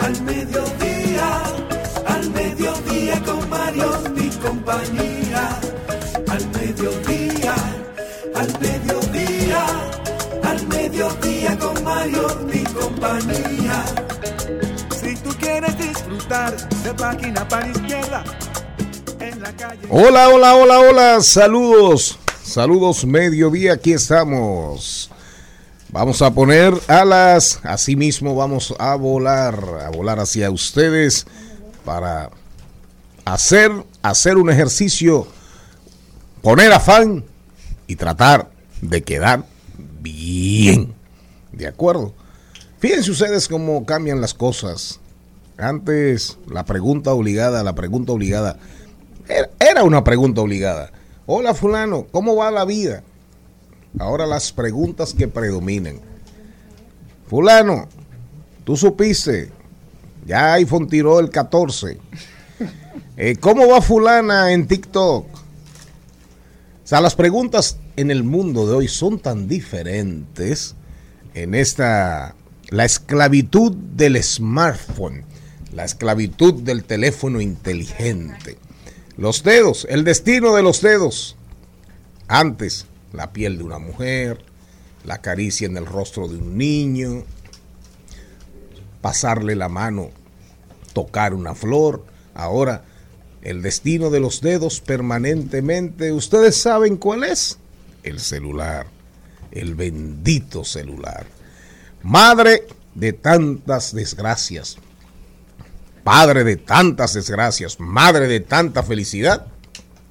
al mediodía, al mediodía con Mario y compañía. Al mediodía, al mediodía, al mediodía con Mario y compañía. Si tú quieres disfrutar de página para izquierda, en la calle. Hola, hola, hola, hola, saludos, saludos mediodía, aquí estamos. Vamos a poner alas, así mismo vamos a volar, a volar hacia ustedes para hacer, hacer un ejercicio, poner afán y tratar de quedar bien. ¿De acuerdo? Fíjense ustedes cómo cambian las cosas. Antes la pregunta obligada, la pregunta obligada, era, una pregunta obligada. Hola fulano, ¿cómo va la vida? Ahora las preguntas que predominen. Fulano, tú supiste, ya iPhone tiró el 14. Eh, ¿Cómo va fulana en TikTok? O sea, las preguntas en el mundo de hoy son tan diferentes en esta, la esclavitud del smartphone, la esclavitud del teléfono inteligente. Los dedos, el destino de los dedos. Antes, la piel de una mujer, la caricia en el rostro de un niño, pasarle la mano, tocar una flor. Ahora, el destino de los dedos permanentemente, ¿ustedes saben cuál es? El celular, el bendito celular. Madre de tantas desgracias, padre de tantas desgracias, madre de tanta felicidad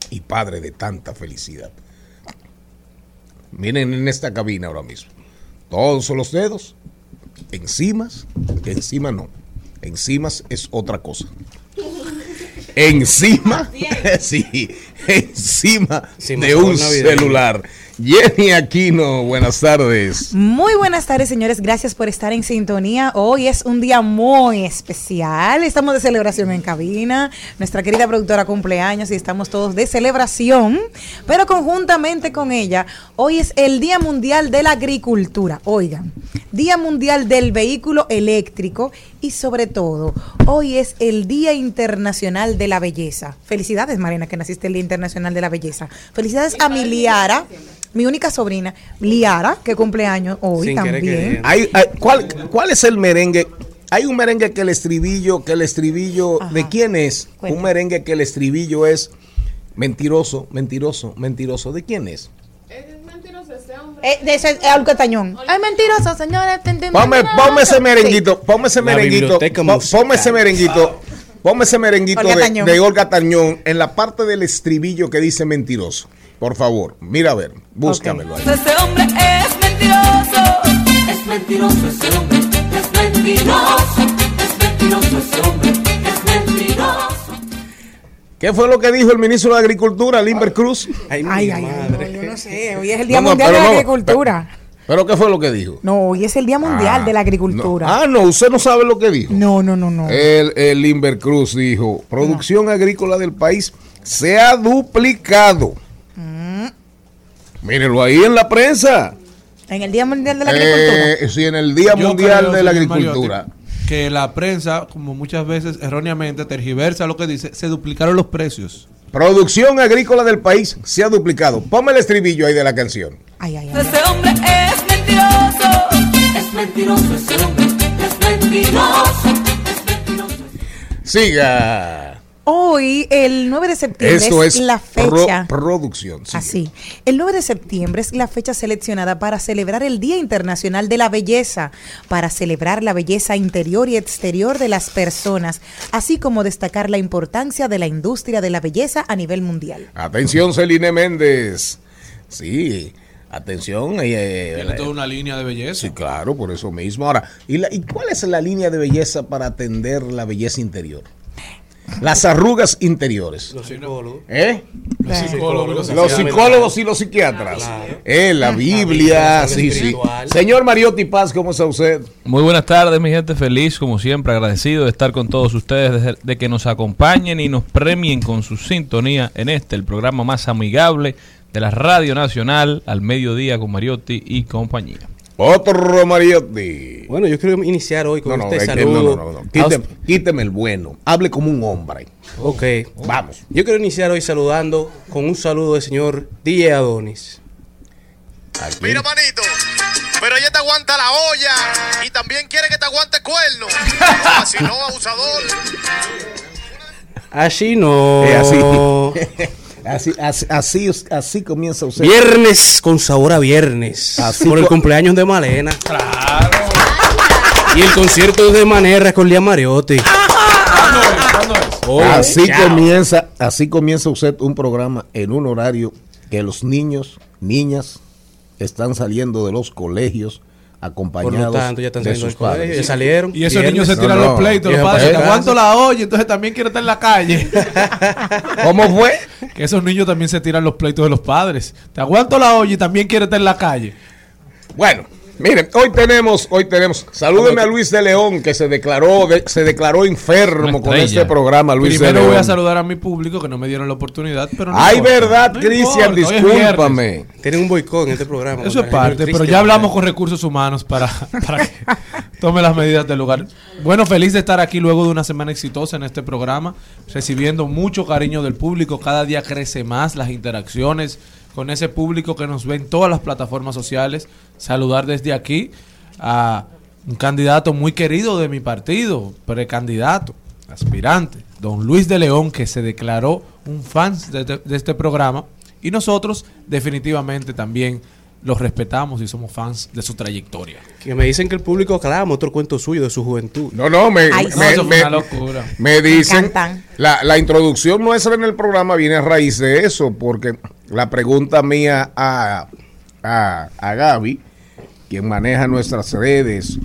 y padre de tanta felicidad. Miren en esta cabina ahora mismo. Todos los dedos. Encimas, encima no. Encimas es otra cosa. Encima, sí, encima Sí, de un celular. Jenny Aquino, buenas tardes. Muy buenas tardes, señores. Gracias por estar en sintonía. Hoy es un día muy especial. Estamos de celebración en cabina. Nuestra querida productora cumpleaños y estamos todos de celebración. Pero conjuntamente con ella, hoy es el Día Mundial de la Agricultura. Oigan, Día Mundial del Vehículo Eléctrico y sobre todo, hoy es el Día Internacional de la Belleza. Felicidades, Marina, que naciste el Día Internacional de la Belleza. Felicidades a mi Liara, mi única sobrina, Liara, que cumpleaños hoy Sin querer también. queriendo. Hay- hay- ¿cuál, ¿Cuál es el merengue? Hay un merengue que el estribillo, que el estribillo, Ajá. ¿de quién es? Un merengue que el estribillo es mentiroso, mentiroso, mentiroso. ¿De quién es? Eh, de ese es. Ay, mentiroso, señores. Ponme, ponme ese merenguito, ponme ese merenguito, ponme ese merenguito, ponme ese merenguito Olga de, Tañón. de Olga Tañón en la parte del estribillo que dice mentiroso. Por favor, mira a ver, búscamelo ahí. Ese hombre es mentiroso. Es mentiroso ese hombre. Es mentiroso. Es mentiroso ese hombre. Es mentiroso. ¿Qué fue lo que dijo el ministro de Agricultura, Limber Cruz? Ay, Ay, ay, ay, madre. no, yo no sé. Hoy es el Día No, no, Mundial de la no, Agricultura. ¿Pero qué fue lo que dijo? No, hoy es el Día Mundial Ah, de la Agricultura. no. Ah, no, usted no sabe lo que dijo. No, no, no, no. El, el Limber Cruz dijo, producción agrícola del país se ha duplicado. Mm. Mírenlo ahí en la prensa. En el Día Mundial de la Agricultura. Eh, sí, en el Día Yo Mundial creo, de la Agricultura. Mariotti, que la prensa, como muchas veces erróneamente tergiversa lo que dice, se duplicaron los precios. Producción agrícola del país se ha duplicado. Ponme el estribillo ahí de la canción. Ay, ay, ay. Ese hombre es mentiroso. Es mentiroso ese hombre. Es mentiroso. Es mentiroso. Siga. Hoy, el 9 de septiembre, Esto es la pro- fecha. producción. sigue. Así. El 9 de septiembre es la fecha seleccionada para celebrar el Día Internacional de la Belleza, para celebrar la belleza interior y exterior de las personas, así como destacar la importancia de la industria de la belleza a nivel mundial. Atención, Celine Méndez. Sí, atención. eh, Tiene toda una línea de belleza. Sí, claro, por eso mismo. Ahora, ¿y, la- ¿y cuál es la línea de belleza para atender la belleza interior? Las arrugas interiores. Los psicólogos. ¿Eh? Los psicólogos, los Los psicólogos y los psiquiatras. Eh, la Biblia, La sí, sí. Señor Mariotti Paz, ¿cómo está usted? Muy buenas tardes, mi gente. Feliz, como siempre, agradecido de estar con todos ustedes, de, de que nos acompañen y nos premien con su sintonía en este, el programa más amigable de la Radio Nacional, al mediodía con Mariotti y compañía. Otro Mariotti. Bueno, yo quiero iniciar hoy con No, este es que saludo. no, no, no, no. Quíteme, quíteme el bueno. Hable como un hombre. Ok. Vamos. Yo quiero iniciar hoy saludando con un saludo del señor DJ Adonis. Aquí. Mira, manito, pero ella te aguanta la olla y también quiere que te aguante cuerno. No, así no, abusador. Así no. Eh, así. Así, así, así, así comienza usted. Viernes con sabor a viernes. Así por el cumpleaños de Malena. Y el concierto de Manera con Lía Mariotti. Así chao. comienza, así comienza usted un programa en un horario que los niños, niñas están saliendo de los colegios Por acompañados lo tanto, ya están de saliendo sus del colegio, padres. ya salieron. Y esos niños se No, tiran no. los pleitos, los padres. aguanto la olla, entonces también quiero estar en la calle. ¿Cómo fue? que esos niños también se tiran los pleitos de los padres. Te aguanto la olla y también quiero estar en la calle. Bueno, miren, hoy tenemos, hoy tenemos, salúdeme a Luis de León que se declaró, de- se declaró enfermo con este programa, Luis de Primero León. voy a saludar a mi público que no me dieron la oportunidad, pero no Ay, importa. verdad, No Cristian, discúlpame. Tienen un boicot en este programa. Eso es parte, pero ya hablamos con recursos humanos para, para que tome las medidas del lugar. Bueno, feliz de estar aquí luego de una semana exitosa en este programa, recibiendo mucho cariño del público. Cada día crece más las interacciones con ese público que nos ve en todas las plataformas sociales. Saludar desde aquí a un candidato muy querido de mi partido, precandidato, aspirante, don Luis de León, que se declaró un fan de, de- de este programa. Y nosotros definitivamente también los respetamos y somos fans de su trayectoria. Que me dicen que el público clama otro cuento suyo de su juventud. No, no, me, Ay, me- No, eso fue me- una locura. me dicen, la, la introducción nuestra en el programa viene a raíz de eso, porque la pregunta mía a, a, a Gaby, quien maneja nuestras redes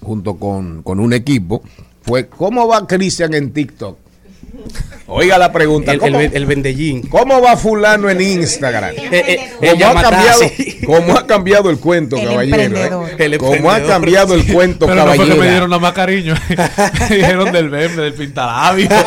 junto con, con un equipo, fue, ¿cómo va Cristian en TikTok? Oiga la pregunta, El, ¿cómo, el, el vendellín. cómo va fulano en Instagram? Eh, eh, ¿Cómo el ha, cambiado, cómo ha cambiado el cuento, El caballero? eh? El ¿Cómo ha cambiado el cuento, Pero no fue que caballero? me dieron nada más cariño. me dijeron del meme, del pintalabio.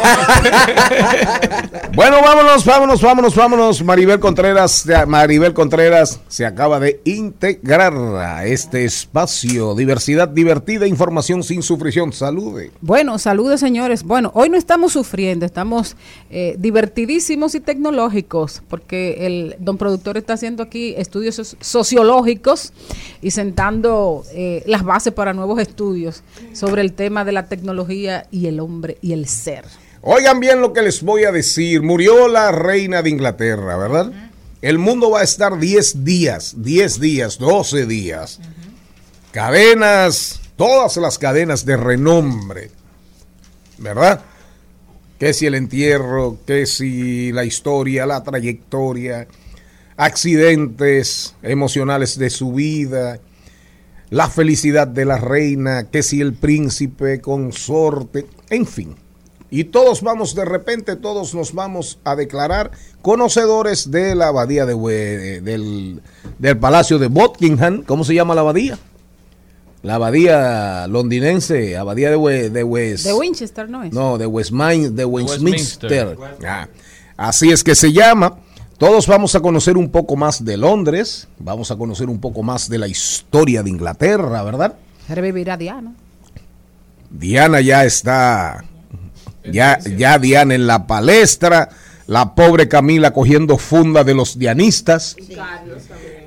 Bueno, vámonos, vámonos, vámonos, vámonos. Maribel Contreras, Maribel Contreras se acaba de integrar a este espacio. Diversidad divertida, información sin sufrición. Salude. Bueno, saludos señores. Bueno, hoy no estamos sufriendo, estamos eh, divertidísimos y tecnológicos, porque el don productor está haciendo aquí estudios soci- sociológicos y sentando eh, las bases para nuevos estudios sobre el tema de la tecnología y el hombre y el ser. Oigan bien lo que les voy a decir. Murió la reina de Inglaterra, ¿verdad? El mundo va a estar 10 días, 10 días, 12 días. Cadenas, todas las cadenas de renombre, ¿verdad? Que si el entierro, que si la historia, la trayectoria, accidentes emocionales de su vida, la felicidad de la reina, que si el príncipe, consorte, en fin. Y todos vamos, de repente, todos nos vamos a declarar conocedores de la abadía de, del, del Palacio de Buckingham. ¿Cómo se llama la abadía? La abadía londinense, abadía de, We- de West. De Winchester, ¿no es? No, de Westmin- de Westminster. Westminster. Ah, así es que se llama. Todos vamos a conocer un poco más de Londres, vamos a conocer un poco más de la historia de Inglaterra, ¿verdad? Revivirá Diana. Diana ya está, ya, ya Diana en la palestra, la pobre Camila cogiendo funda de los dianistas,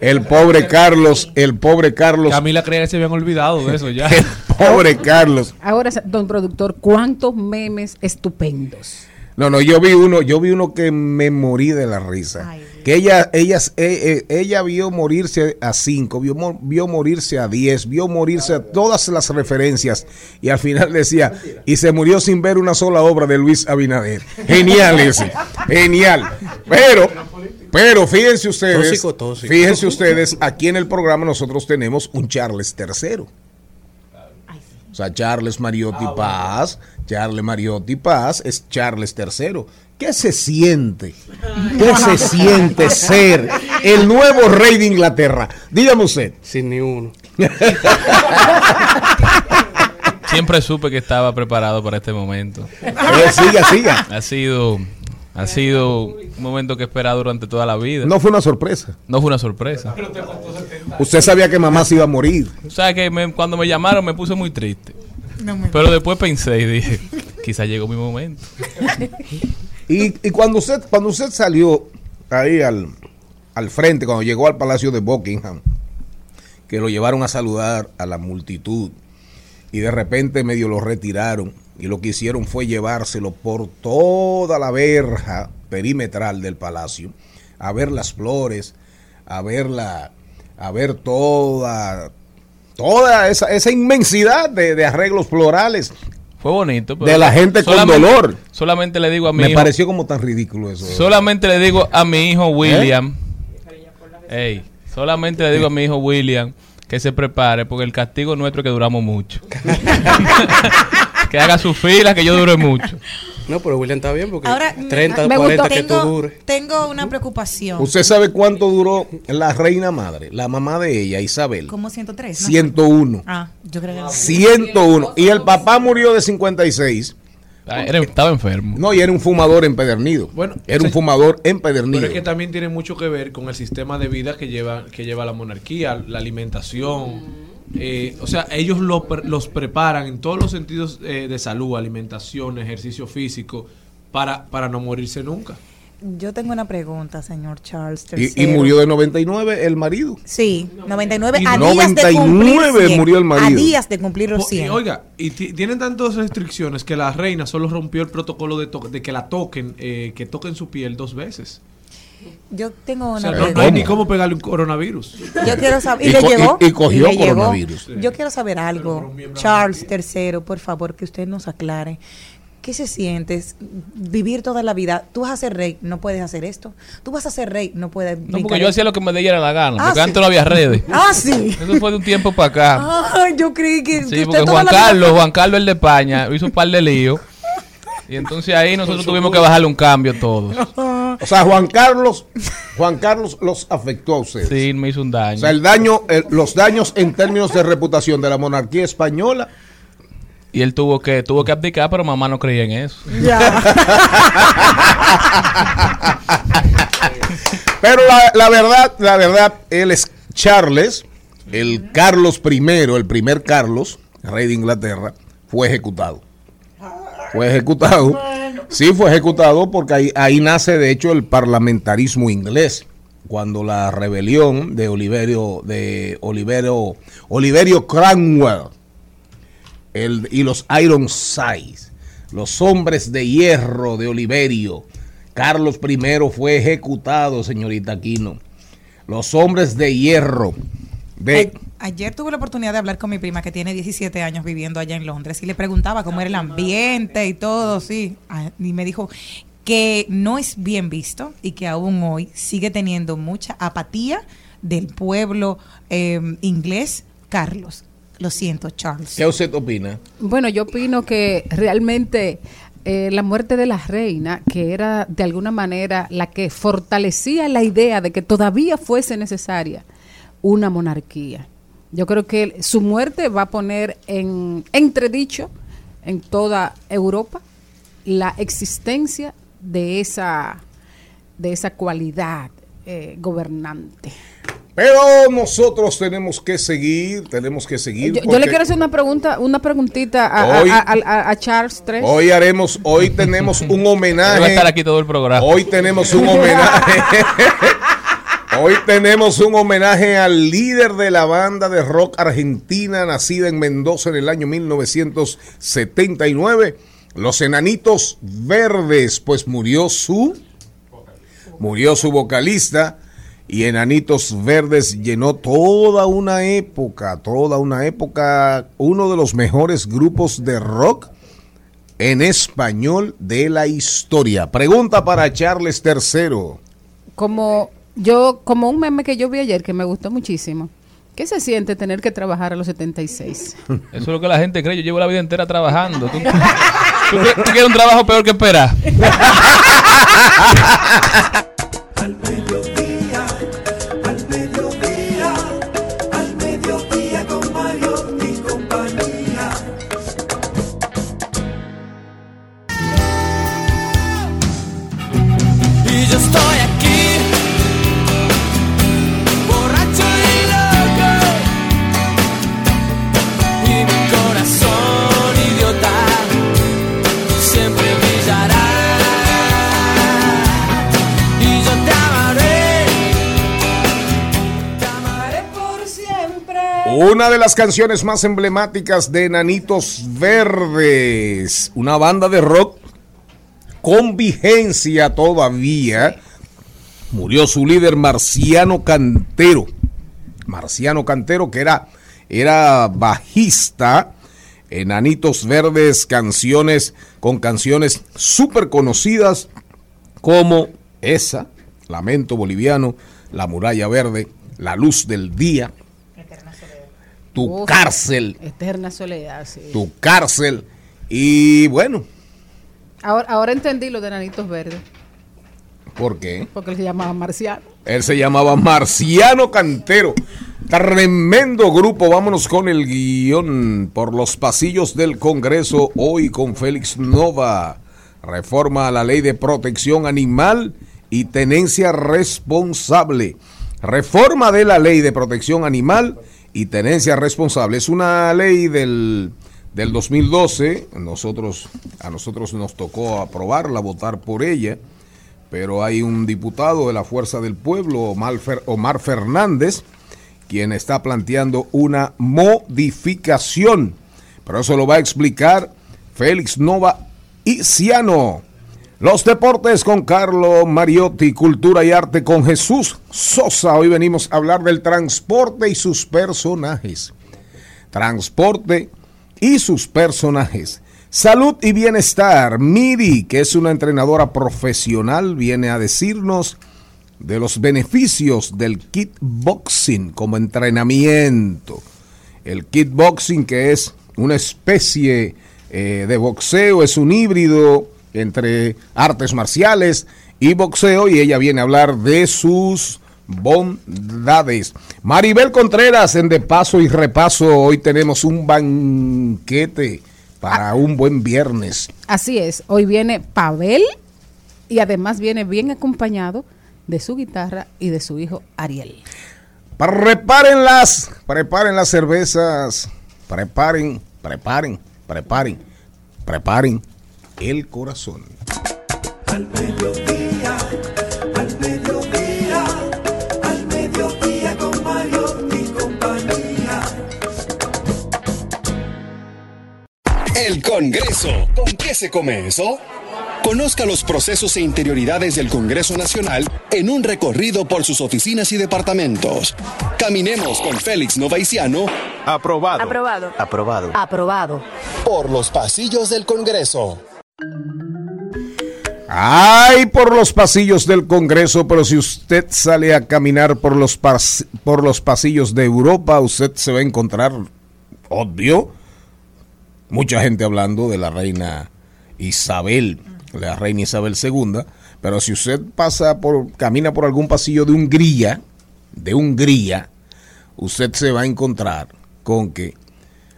el pobre Carlos, el pobre Carlos Camila creía que se habían olvidado de eso ya. el Pobre Carlos. Ahora, don productor, ¿cuántos memes estupendos? No, no, yo vi uno, yo vi uno que me morí de la risa. que ella, ella, eh, eh, ella vio morirse a cinco, vio, vio morirse a diez, vio morirse a todas las referencias y al final decía, y se murió sin ver una sola obra de Luis Abinader. Genial ese, genial. Pero, pero fíjense ustedes, Tóxico, tóxico. fíjense ustedes, aquí en el programa nosotros tenemos un Charles III. O sea, Charles Mariotti Paz, Charles Mariotti Paz es Charles III. ¿Qué se siente? ¿Qué se siente ser el nuevo rey de Inglaterra? Dígame usted. Sin ni uno. Siempre supe que estaba preparado para este momento. Eh, siga, siga. Ha sido, ha sido un momento que he esperado durante toda la vida. No fue una sorpresa. No fue una sorpresa. Usted sabía que mamá se iba a morir. O sea que me- cuando me llamaron me puse muy triste. No me- Pero después pensé y dije, quizá llegó mi momento. Y, y cuando usted cuando usted salió ahí al, al frente, cuando llegó al Palacio de Buckingham, que lo llevaron a saludar a la multitud y de repente medio lo retiraron y lo que hicieron fue llevárselo por toda la verja perimetral del palacio a ver las flores, a ver la, a ver toda toda esa, esa inmensidad de, de arreglos florales Fue bonito. pero de la gente con dolor. Solamente le digo a mi Me hijo, pareció como tan ridículo eso. solamente le digo a mi hijo William, ey, solamente le digo a mi hijo William que se prepare porque el castigo nuestro es que duramos mucho. que haga su fila, que yo dure mucho. No, pero William está bien porque Ahora, 30, me 40 gustó. que tú tengo, dures. tengo una preocupación. ¿Usted sabe cuánto duró la reina madre, la mamá de ella, Isabel? Como 103. ¿no? 101. Ah, yo creo que no. 101. Y el papá murió de 56. Ah, era- estaba enfermo. No, y era un fumador empedernido. Bueno, era un fumador Pero empedernido. es que también tiene mucho que ver con el sistema de vida que lleva, que lleva la monarquía, la alimentación. Eh, o sea, ellos lo los preparan en todos los sentidos eh, de salud, alimentación, ejercicio físico, para, para no morirse nunca. Yo tengo una pregunta, señor Charles. Y, murió de 99 el marido. Sí, 99 Y a días de 99 cumplir 100, murió el marido. A días de cumplir los Po- y, 100. oiga, y ti- tienen tantas restricciones que la reina solo rompió el protocolo de, de que la toquen, eh, que toquen su piel dos veces. Yo tengo O una sea, no, pregunta. no hay ni cómo pegarle un coronavirus. Yo quiero saber. ¿Y, Y le y- llegó? y cogió llegó? coronavirus. Yo quiero saber algo. Charles III, por favor, que usted nos aclare. ¿Qué se siente vivir toda la vida? Tú vas a ser rey, no puedes hacer esto. Tú vas a ser rey, no puedes. No, porque yo hacía lo que me diera la gana, Ah, porque sí. antes no había redes. Ah, sí. Eso fue de un tiempo para acá. Ah, yo creí que. que Sí, usted porque toda Juan la vida- Carlos, Juan Carlos el de España, hizo un par de líos. Y entonces ahí nosotros tuvimos que bajarle un cambio todos. O sea, Juan Carlos, Juan Carlos los afectó a ustedes. Sí, me hizo un daño. O sea, el daño, el- los daños en términos de reputación de la monarquía española. Y él tuvo que tuvo que abdicar, pero mamá no creía en eso. Pero la, la verdad, la verdad, él es Charles, el Carlos I, el primer Carlos, rey de Inglaterra, fue ejecutado. Fue ejecutado. Sí, fue ejecutado porque ahí, ahí nace de hecho el parlamentarismo inglés. Cuando la rebelión de Oliverio, de Oliverio, Oliverio Cromwell el- y los Ironsides, los hombres de hierro de Oliverio. Carlos I fue ejecutado, señorita Aquino. Los hombres de hierro de... Ayer tuve la oportunidad de hablar con mi prima que tiene 17 años viviendo allá en Londres y le preguntaba cómo era el ambiente y todo, sí. Ah, Y me dijo que no es bien visto y que aún hoy sigue teniendo mucha apatía del pueblo eh, inglés. Carlos, lo siento, Charles. ¿Qué usted opina? Bueno, yo opino que realmente eh, la muerte de la reina, que era de alguna manera la que fortalecía la idea de que todavía fuese necesaria una monarquía. Yo creo que su muerte va a poner en entredicho en toda Europa la existencia de esa de esa cualidad eh, gobernante. Pero nosotros tenemos que seguir, tenemos que seguir. Yo, le quiero hacer una pregunta, una preguntita a, a- Hoy- a- a- a Charles III. Hoy haremos, hoy tenemos un Él va a homenaje. estar aquí todo el programa. Hoy tenemos un homenaje. Hoy tenemos un homenaje al líder de la banda de rock argentina, nacida en Mendoza en el año 1979, los Enanitos Verdes, pues murió su murió su vocalista y Enanitos Verdes llenó toda una época, toda una época, uno de los mejores grupos de rock en español de la historia. Pregunta para Charles III. Como yo, como un meme que yo vi ayer que me gustó muchísimo. ¿Qué se siente tener que trabajar a los 76? Eso es lo que la gente cree. Yo llevo la vida entera trabajando. ¿Tú, tú quieres- tú quieres un trabajo peor que esperar? Una de las canciones más emblemáticas de Enanitos Verdes, una banda de rock con vigencia todavía. Murió su líder Marciano Cantero. Marciano Cantero, que era, era bajista. Enanitos Verdes, canciones con canciones súper conocidas como esa, Lamento Boliviano, La Muralla Verde, La Luz del Día, Tu Uf, Cárcel, Eterna soledad, sí. Tu Cárcel. Y bueno, Ahora, ahora entendí lo de Nanitos Verdes, ¿por qué? porque él se llamaba Marciano. Él se llamaba Marciano Cantero. Tremendo grupo. Vámonos con el guion por los pasillos del Congreso. Hoy con Félix Nova. Reforma a la ley de protección animal y tenencia responsable. Reforma de la ley de protección animal y tenencia responsable. Es una ley del, del 2012. Nosotros, a nosotros nos tocó aprobarla, votar por ella pero hay un diputado de la Fuerza del Pueblo, Omar, Fer- Omar Fernández, quien está planteando una modificación. Pero eso lo va a explicar Félix Nova y Ciano. Los deportes con Carlo Mariotti, cultura y arte con Jesús Sosa. Hoy venimos a hablar del transporte y sus personajes. Transporte y sus personajes. Salud y bienestar. Miri, que es una entrenadora profesional, viene a decirnos de los beneficios del kickboxing como entrenamiento. El kickboxing, que es una especie eh, de boxeo, es un híbrido entre artes marciales y boxeo, y ella viene a hablar de sus bondades. Maribel Contreras en De Paso y Repaso, hoy tenemos un banquete para un buen viernes. Así es, hoy viene Pavel y además viene bien acompañado de su guitarra y de su hijo Ariel. Preparen las, preparen las cervezas, preparen, preparen, preparen, preparen el corazón. Al mediodía, al mediodía, al mediodía con Mario y compañía. El Congreso. ¿Con qué se come eso? Conozca los procesos e interioridades del Congreso Nacional en un recorrido por sus oficinas y departamentos. Caminemos con Félix Novaiciano. Aprobado. Aprobado. Aprobado. Aprobado. Por los pasillos del Congreso. Ay, por los pasillos del Congreso, pero si usted sale a caminar por los, por los pasillos de Europa, usted se va a encontrar, obvio, mucha gente hablando de la reina Isabel, la reina Isabel II, pero si usted pasa por, camina por algún pasillo de Hungría, de Hungría, usted se va a encontrar con que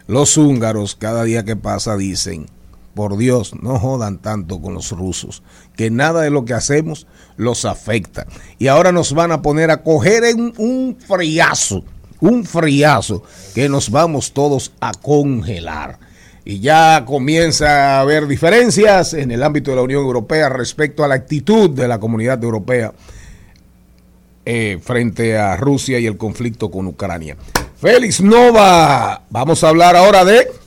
los húngaros cada día que pasa dicen, por Dios, no jodan tanto con los rusos, que nada de lo que hacemos los afecta. Y ahora nos van a poner a coger en un friazo, un friazo, que nos vamos todos a congelar. Y ya comienza a haber diferencias en el ámbito de la Unión Europea respecto a la actitud de la comunidad europea eh, frente a Rusia y el conflicto con Ucrania. Félix Nova, vamos a hablar ahora de...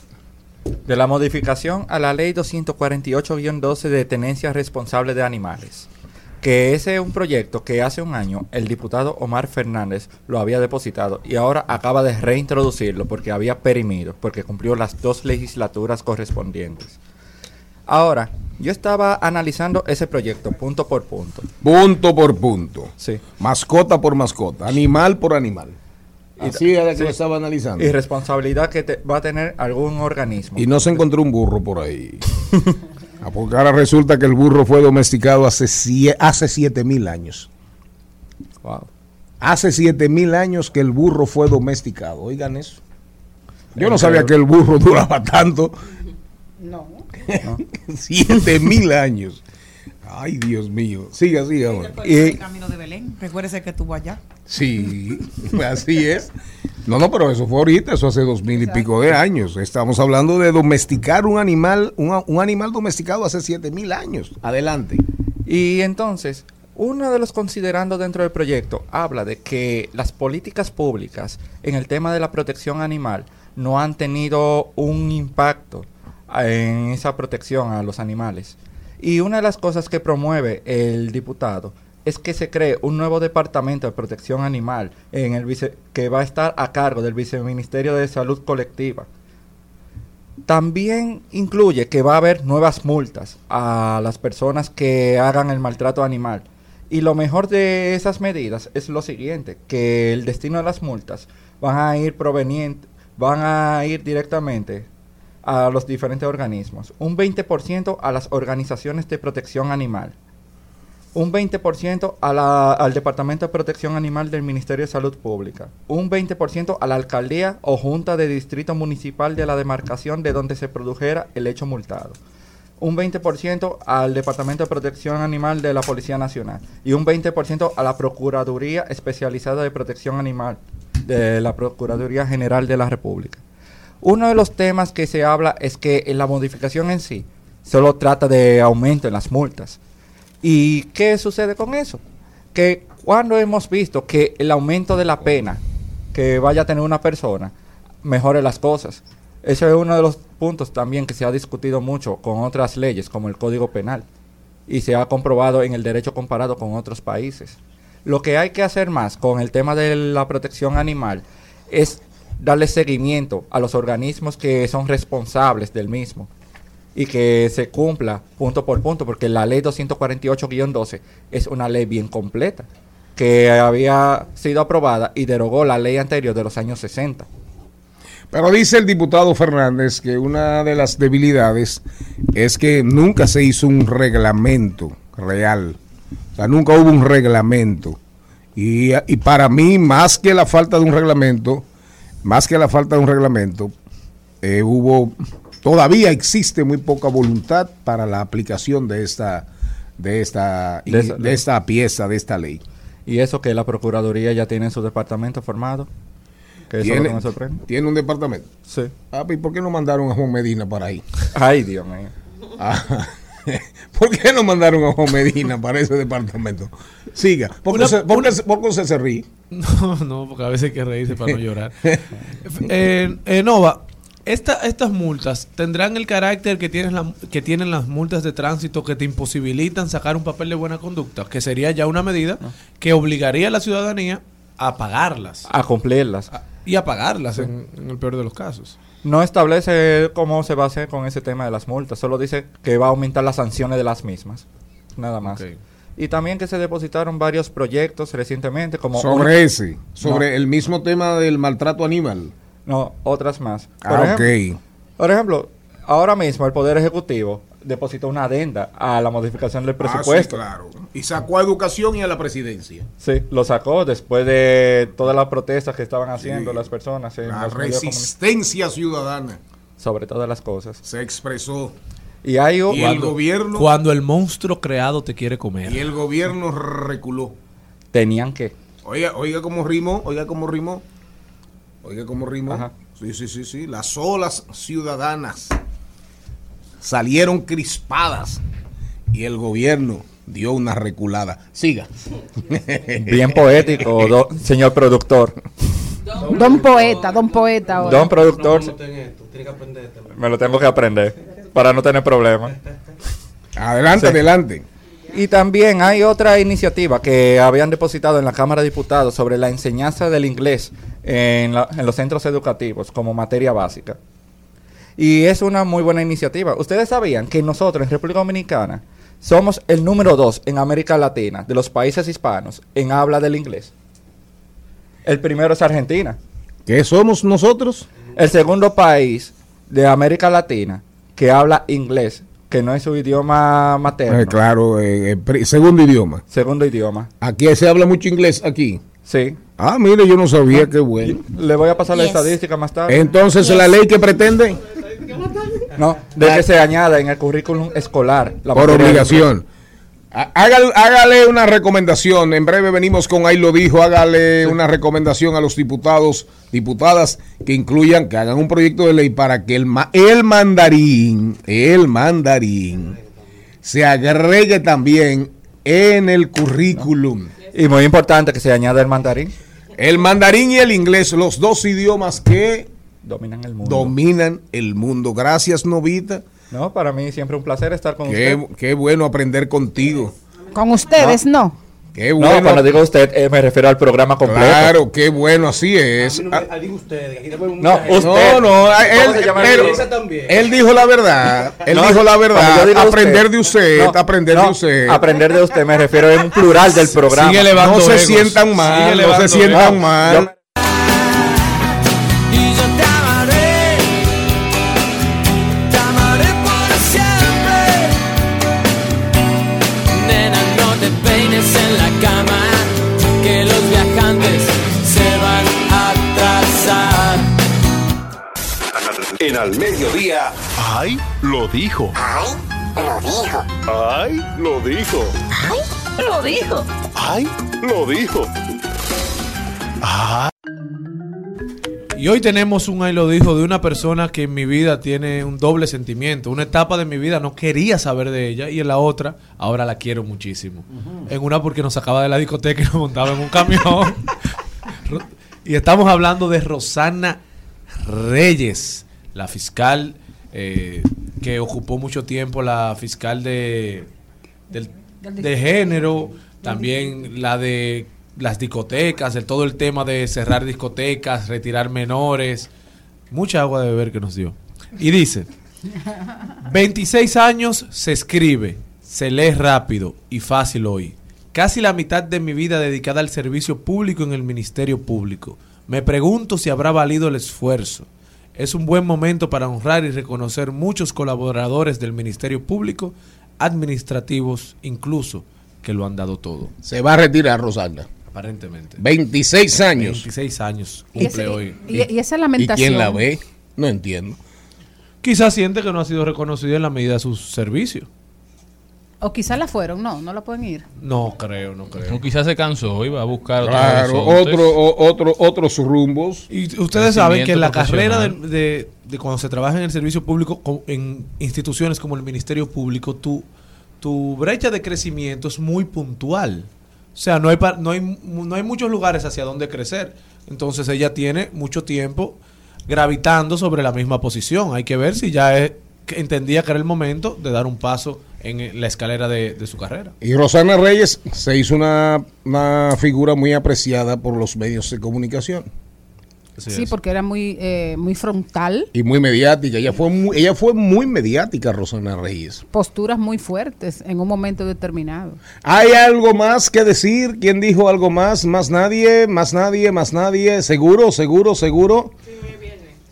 De la modificación a la ley 248-12 de tenencia responsable de animales. Que ese es un proyecto que hace un año el diputado Omar Fernández lo había depositado y ahora acaba de reintroducirlo porque había perimido, porque cumplió las dos legislaturas correspondientes. Ahora, yo estaba analizando ese proyecto punto por punto. Punto por punto. Sí. Mascota por mascota, animal por animal. Y- Así era que sí. lo estaba analizando. Y responsabilidad que te- va a tener algún organismo. Y no se encontró un burro por ahí. Ah, Porque ahora resulta que el burro fue domesticado hace, hace siete mil años. Wow. Hace siete mil años que el burro fue domesticado. Oigan eso. Yo no sabía que el burro duraba tanto. No. siete mil años. Ay, Dios mío. Siga, siga. ahora. el camino de Belén. Recuérdese que estuvo allá. Sí, así es. No, no, pero eso fue ahorita, eso hace dos mil y pico de años. Estamos hablando de domesticar un animal, un, un animal domesticado hace siete mil años. Adelante. Y entonces, uno de los considerando dentro del proyecto habla de que las políticas públicas en el tema de la protección animal no han tenido un impacto en esa protección a los animales. Y una de las cosas que promueve el diputado es que se cree un nuevo departamento de protección animal en el que va a estar a cargo del Viceministerio de Salud Colectiva. También incluye que va a haber nuevas multas a las personas que hagan el maltrato animal. Y lo mejor de esas medidas es lo siguiente, que el destino de las multas van a ir proveniente, van a ir directamente a los diferentes organismos. Un 20% a las organizaciones de protección animal. Un 20% a la- al Departamento de Protección Animal del Ministerio de Salud Pública. Un 20% a la alcaldía o junta de distrito municipal de la demarcación de donde se produjera el hecho multado. Un 20% al Departamento de Protección Animal de la Policía Nacional. Y un 20% a la Procuraduría Especializada de Protección Animal de la Procuraduría General de la República. Uno de los temas que se habla es que en la modificación en sí solo trata de aumento en las multas. ¿Y qué sucede con eso? Que cuando hemos visto que el aumento de la pena que vaya a tener una persona mejore las cosas. Ese es uno de los puntos también que se ha discutido mucho con otras leyes, como el Código Penal, y se ha comprobado en el derecho comparado con otros países. Lo que hay que hacer más con el tema de la protección animal es darle seguimiento a los organismos que son responsables del mismo y que se cumpla punto por punto, porque la ley 248-12 es una ley bien completa, que había sido aprobada y derogó la ley anterior de los años 60. Pero dice el diputado Fernández que una de las debilidades es que nunca se hizo un reglamento real. O sea, nunca hubo un reglamento. Y, y para mí, más que la falta de un reglamento, más que la falta de un reglamento, eh, hubo, todavía existe muy poca voluntad para la aplicación de esta, de esta, De esa- de esta pieza, de esta ley. Y eso que la Procuraduría ya tiene su departamento formado, que eso es lo Tiene, que me sorprende. tiene un departamento. Sí. Ah, ¿y por qué no mandaron a Juan Medina para ahí? Ay, Dios mío. Ah, ¿Por qué no mandaron a Juan Medina para ese departamento? Siga. ¿Por qué se- por qué se- se ríe? No, no, porque a veces hay que reírse para no llorar. Eh, eh, Nova, esta, estas multas tendrán el carácter que tienen, la- que tienen las multas de tránsito que te imposibilitan sacar un papel de buena conducta, que sería ya una medida que obligaría a la ciudadanía a pagarlas A cumplirlas. y a pagarlas en, en el peor de los casos. No establece cómo se va a hacer con ese tema de las multas, solo dice que va a aumentar las sanciones de las mismas. Nada más. Y también que se depositaron varios proyectos recientemente, como Sobre un- ese, sobre el mismo tema del maltrato animal. No, otras más. Por, Ah, ejemplo, ok. por ejemplo, ahora mismo el Poder Ejecutivo depositó una adenda a la modificación del presupuesto. Ah, sí, claro. Y sacó a educación y a la presidencia. Sí, lo sacó después de todas las protestas que estaban haciendo las personas en La resistencia ciudadana sobre todas las cosas. se expresó. Y hay un- Y el gobierno, Cuando el monstruo creado te quiere comer. y el gobierno reculó. tenían que. Oiga, oiga cómo rimó, oiga cómo rimó. Oiga cómo rimó. Ajá. Sí, sí, sí, sí. Las olas ciudadanas salieron crispadas y el gobierno dio una reculada. Siga. Bien poético, do- señor productor. Don poeta, don poeta. ahora. Don productor. Me lo tengo que aprender para no tener problemas. Adelante, Sí. adelante. Y también hay otra iniciativa que habían depositado en la Cámara de Diputados sobre la enseñanza del inglés en, la- en los centros educativos como materia básica. Y es una muy buena iniciativa. Ustedes sabían que nosotros en República Dominicana somos el número dos en América Latina de los países hispanos en habla del inglés. El primero es Argentina. ¿Qué somos nosotros? El segundo país de América Latina que habla inglés, que no es su idioma materno. Eh, claro, eh, eh, segundo idioma. Segundo idioma. Aquí se habla mucho inglés, aquí. Sí. Ah, mire, yo no sabía, qué bueno. Le voy a pasar la estadística más tarde. Entonces, ¿la ley que pretende? No, de que se añada en el currículum escolar. la Por obligación. Há- Hágale, hágale una recomendación. En breve venimos con ahí lo dijo. Hágale una recomendación a los diputados, diputadas que incluyan, que hagan un proyecto de ley para que el, ma- el mandarín, el mandarín, se agregue también en el currículum. Y muy importante que se añada el mandarín. El mandarín y el inglés, los dos idiomas que Dominan el mundo. dominan el mundo. Gracias, Novita. No, para mí siempre un placer estar con Qué, usted. qué bueno aprender contigo. Con ustedes, no. Qué No, bueno. cuando digo usted, eh, me refiero al programa completo. Claro, qué bueno, así es. Ah, No, usted. No, no, a- ¿Cómo él, dijo la verdad. Él No, dijo la verdad. yo digo Aprender de usted, no, aprender no, de usted. Aprender de usted, me refiero en un plural del programa. Sigue no se egos. sientan mal, no se sientan egos. mal. Yo ¡Ay! Lo dijo. ¡Ay! Lo dijo. ¡Ay! Lo dijo. Lo dijo. ¡Ay! Lo dijo. ¡Ay! Y hoy tenemos un ahí lo dijo de una persona que en mi vida tiene un doble sentimiento. Una etapa de mi vida no quería saber de ella y en la otra ahora la quiero muchísimo. En una porque nos sacaba de la discoteca y nos montaba en un camión. Y estamos hablando de Rosana Reyes, la fiscal eh, que ocupó mucho tiempo, la fiscal de, del- de género, también la de las discotecas, el, todo el tema de cerrar discotecas, retirar menores, mucha agua de beber que nos dio. Y dice, 26 años se escribe, se lee rápido y fácil hoy. Casi la mitad de mi vida dedicada al servicio público en el Ministerio Público. Me pregunto si habrá valido el esfuerzo. Es un buen momento para honrar y reconocer muchos colaboradores del Ministerio Público, administrativos incluso, que lo han dado todo. Se va a retirar, Rosana. Aparentemente. 26 años. 26 años Y, cumple ese- hoy. y- y esa ¿Y lamentación. quién la ve? No entiendo. Quizás siente que no ha sido reconocido en la medida de sus servicios. O quizás la fueron, no, no la pueden ir. No creo, no creo. O quizás se cansó y va a buscar Claro, otro, o- otro, otros rumbos. Y ustedes saben que en la carrera de, de- de cuando se trabaja en el servicio público, co- en instituciones como el Ministerio Público, tu, tu brecha de crecimiento es muy puntual. O sea, no hay, pa- no, hay, no hay muchos lugares hacia donde crecer. Entonces ella tiene mucho tiempo gravitando sobre la misma posición. Hay que ver si ya es- entendía que era el momento de dar un paso en la escalera de, de su carrera. Y Rosana Reyes se hizo una, una figura muy apreciada por los medios de comunicación sí, porque era muy, eh, muy frontal, y muy mediática. Ella fue muy, ella fue muy mediática, Rosana Reyes. posturas muy fuertes en un momento determinado. ¿Hay algo más que decir? ¿Quién dijo algo más? ¿Más nadie? ¿Más nadie? ¿Más nadie? ¿Seguro? ¿Seguro? ¿Seguro?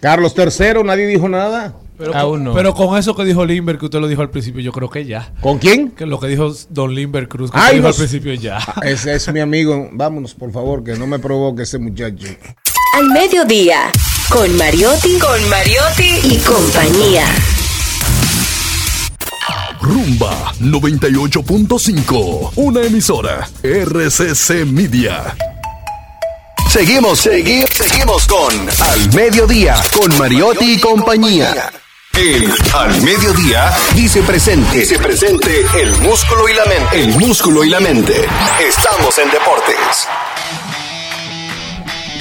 Carlos III, nadie dijo nada. Pero, Aún con, no. pero con eso que dijo Limber, que usted lo dijo al principio, yo creo que ya. ¿Con quién? Que lo que dijo Don Limber Cruz, que Ay, usted dijo al principio ya. Ah, Ese es mi amigo. Vámonos, por favor, que no me provoque ese muchacho. Al mediodía, con Mariotti, con Mariotti y compañía. Rumba 98.5. Una emisora. RCC Media. Seguimos, seguimos, seguimos con Al Mediodía, con Mariotti y compañía. El al mediodía dice presente. Dice presente el músculo y la mente. El músculo y la mente. Estamos en deportes.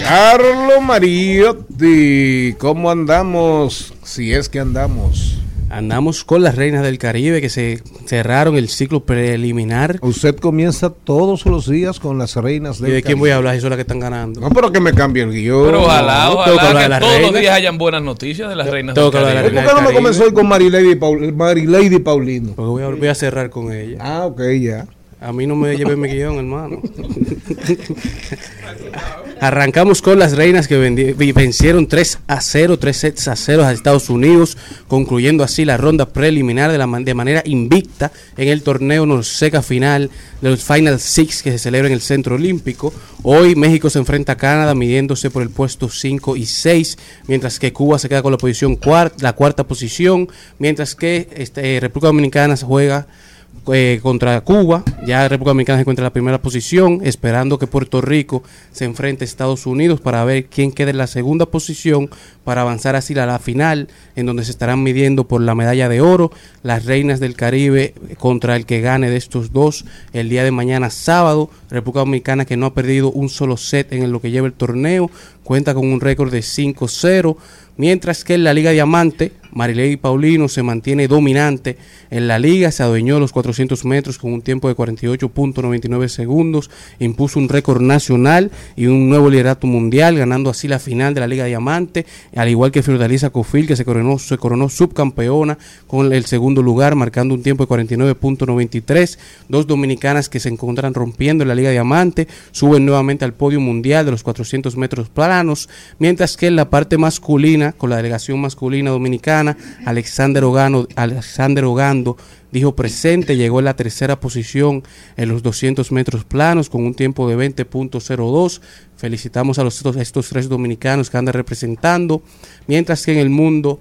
Carlos Mariotti, ¿cómo andamos? Si es que andamos. Andamos con las reinas del Caribe que se cerraron el ciclo preliminar. Usted comienza todos los días con las reinas ¿Y del de quién Caribe. voy a hablar? Si son las que están ganando. No, pero que me cambie el guion. Pero ojalá, no, ojalá que, todos los reinas. días hayan buenas noticias de las reinas tengo del Caribe. ¿Por qué no me comenzó hoy con Marilady, Paul, Marilady Paulino? Porque voy a, voy a cerrar con ella. Ah, ok, ya. A mí no me lleve mi guion, hermano. Arrancamos con las reinas que vencieron 3 a 0, 3 sets a 0 a Estados Unidos, concluyendo así la ronda preliminar de, la, de manera invicta en el torneo Norseca final de los Final Six que se celebra en el Centro Olímpico. Hoy México se enfrenta a Canadá midiéndose por el puesto 5 y 6, mientras que Cuba se queda con la posición cuarta, la cuarta posición, mientras que este, República Dominicana se juega eh, contra Cuba. Ya República Dominicana se encuentra en la primera posición, esperando que Puerto Rico se enfrente a Estados Unidos para ver quién queda en la segunda posición para avanzar así a la final, en donde se estarán midiendo por la medalla de oro las reinas del Caribe contra el que gane de estos dos el día de mañana sábado. República Dominicana que no ha perdido un solo set en lo que lleva el torneo, cuenta con un récord de 5-0. Mientras que en la Liga Diamante, Marilei Paulino se mantiene dominante en la liga, se adueñó los 400 metros con un tiempo de 48.99 segundos, impuso un récord nacional y un nuevo liderato mundial, ganando así la final de la Liga Diamante, al igual que Fiordalisa Cofil, que se coronó, se coronó subcampeona con el segundo lugar, marcando un tiempo de 49.93. Dos dominicanas que se encuentran rompiendo en la Liga Diamante, suben nuevamente al podio mundial de los 400 metros planos, mientras que en la parte masculina, con la delegación masculina dominicana, Alexander Ogano, Alexander Ogando dijo presente, llegó en la tercera posición en los 200 metros planos con un tiempo de 20.02. Felicitamos a, los, estos tres dominicanos que andan representando, mientras que en el mundo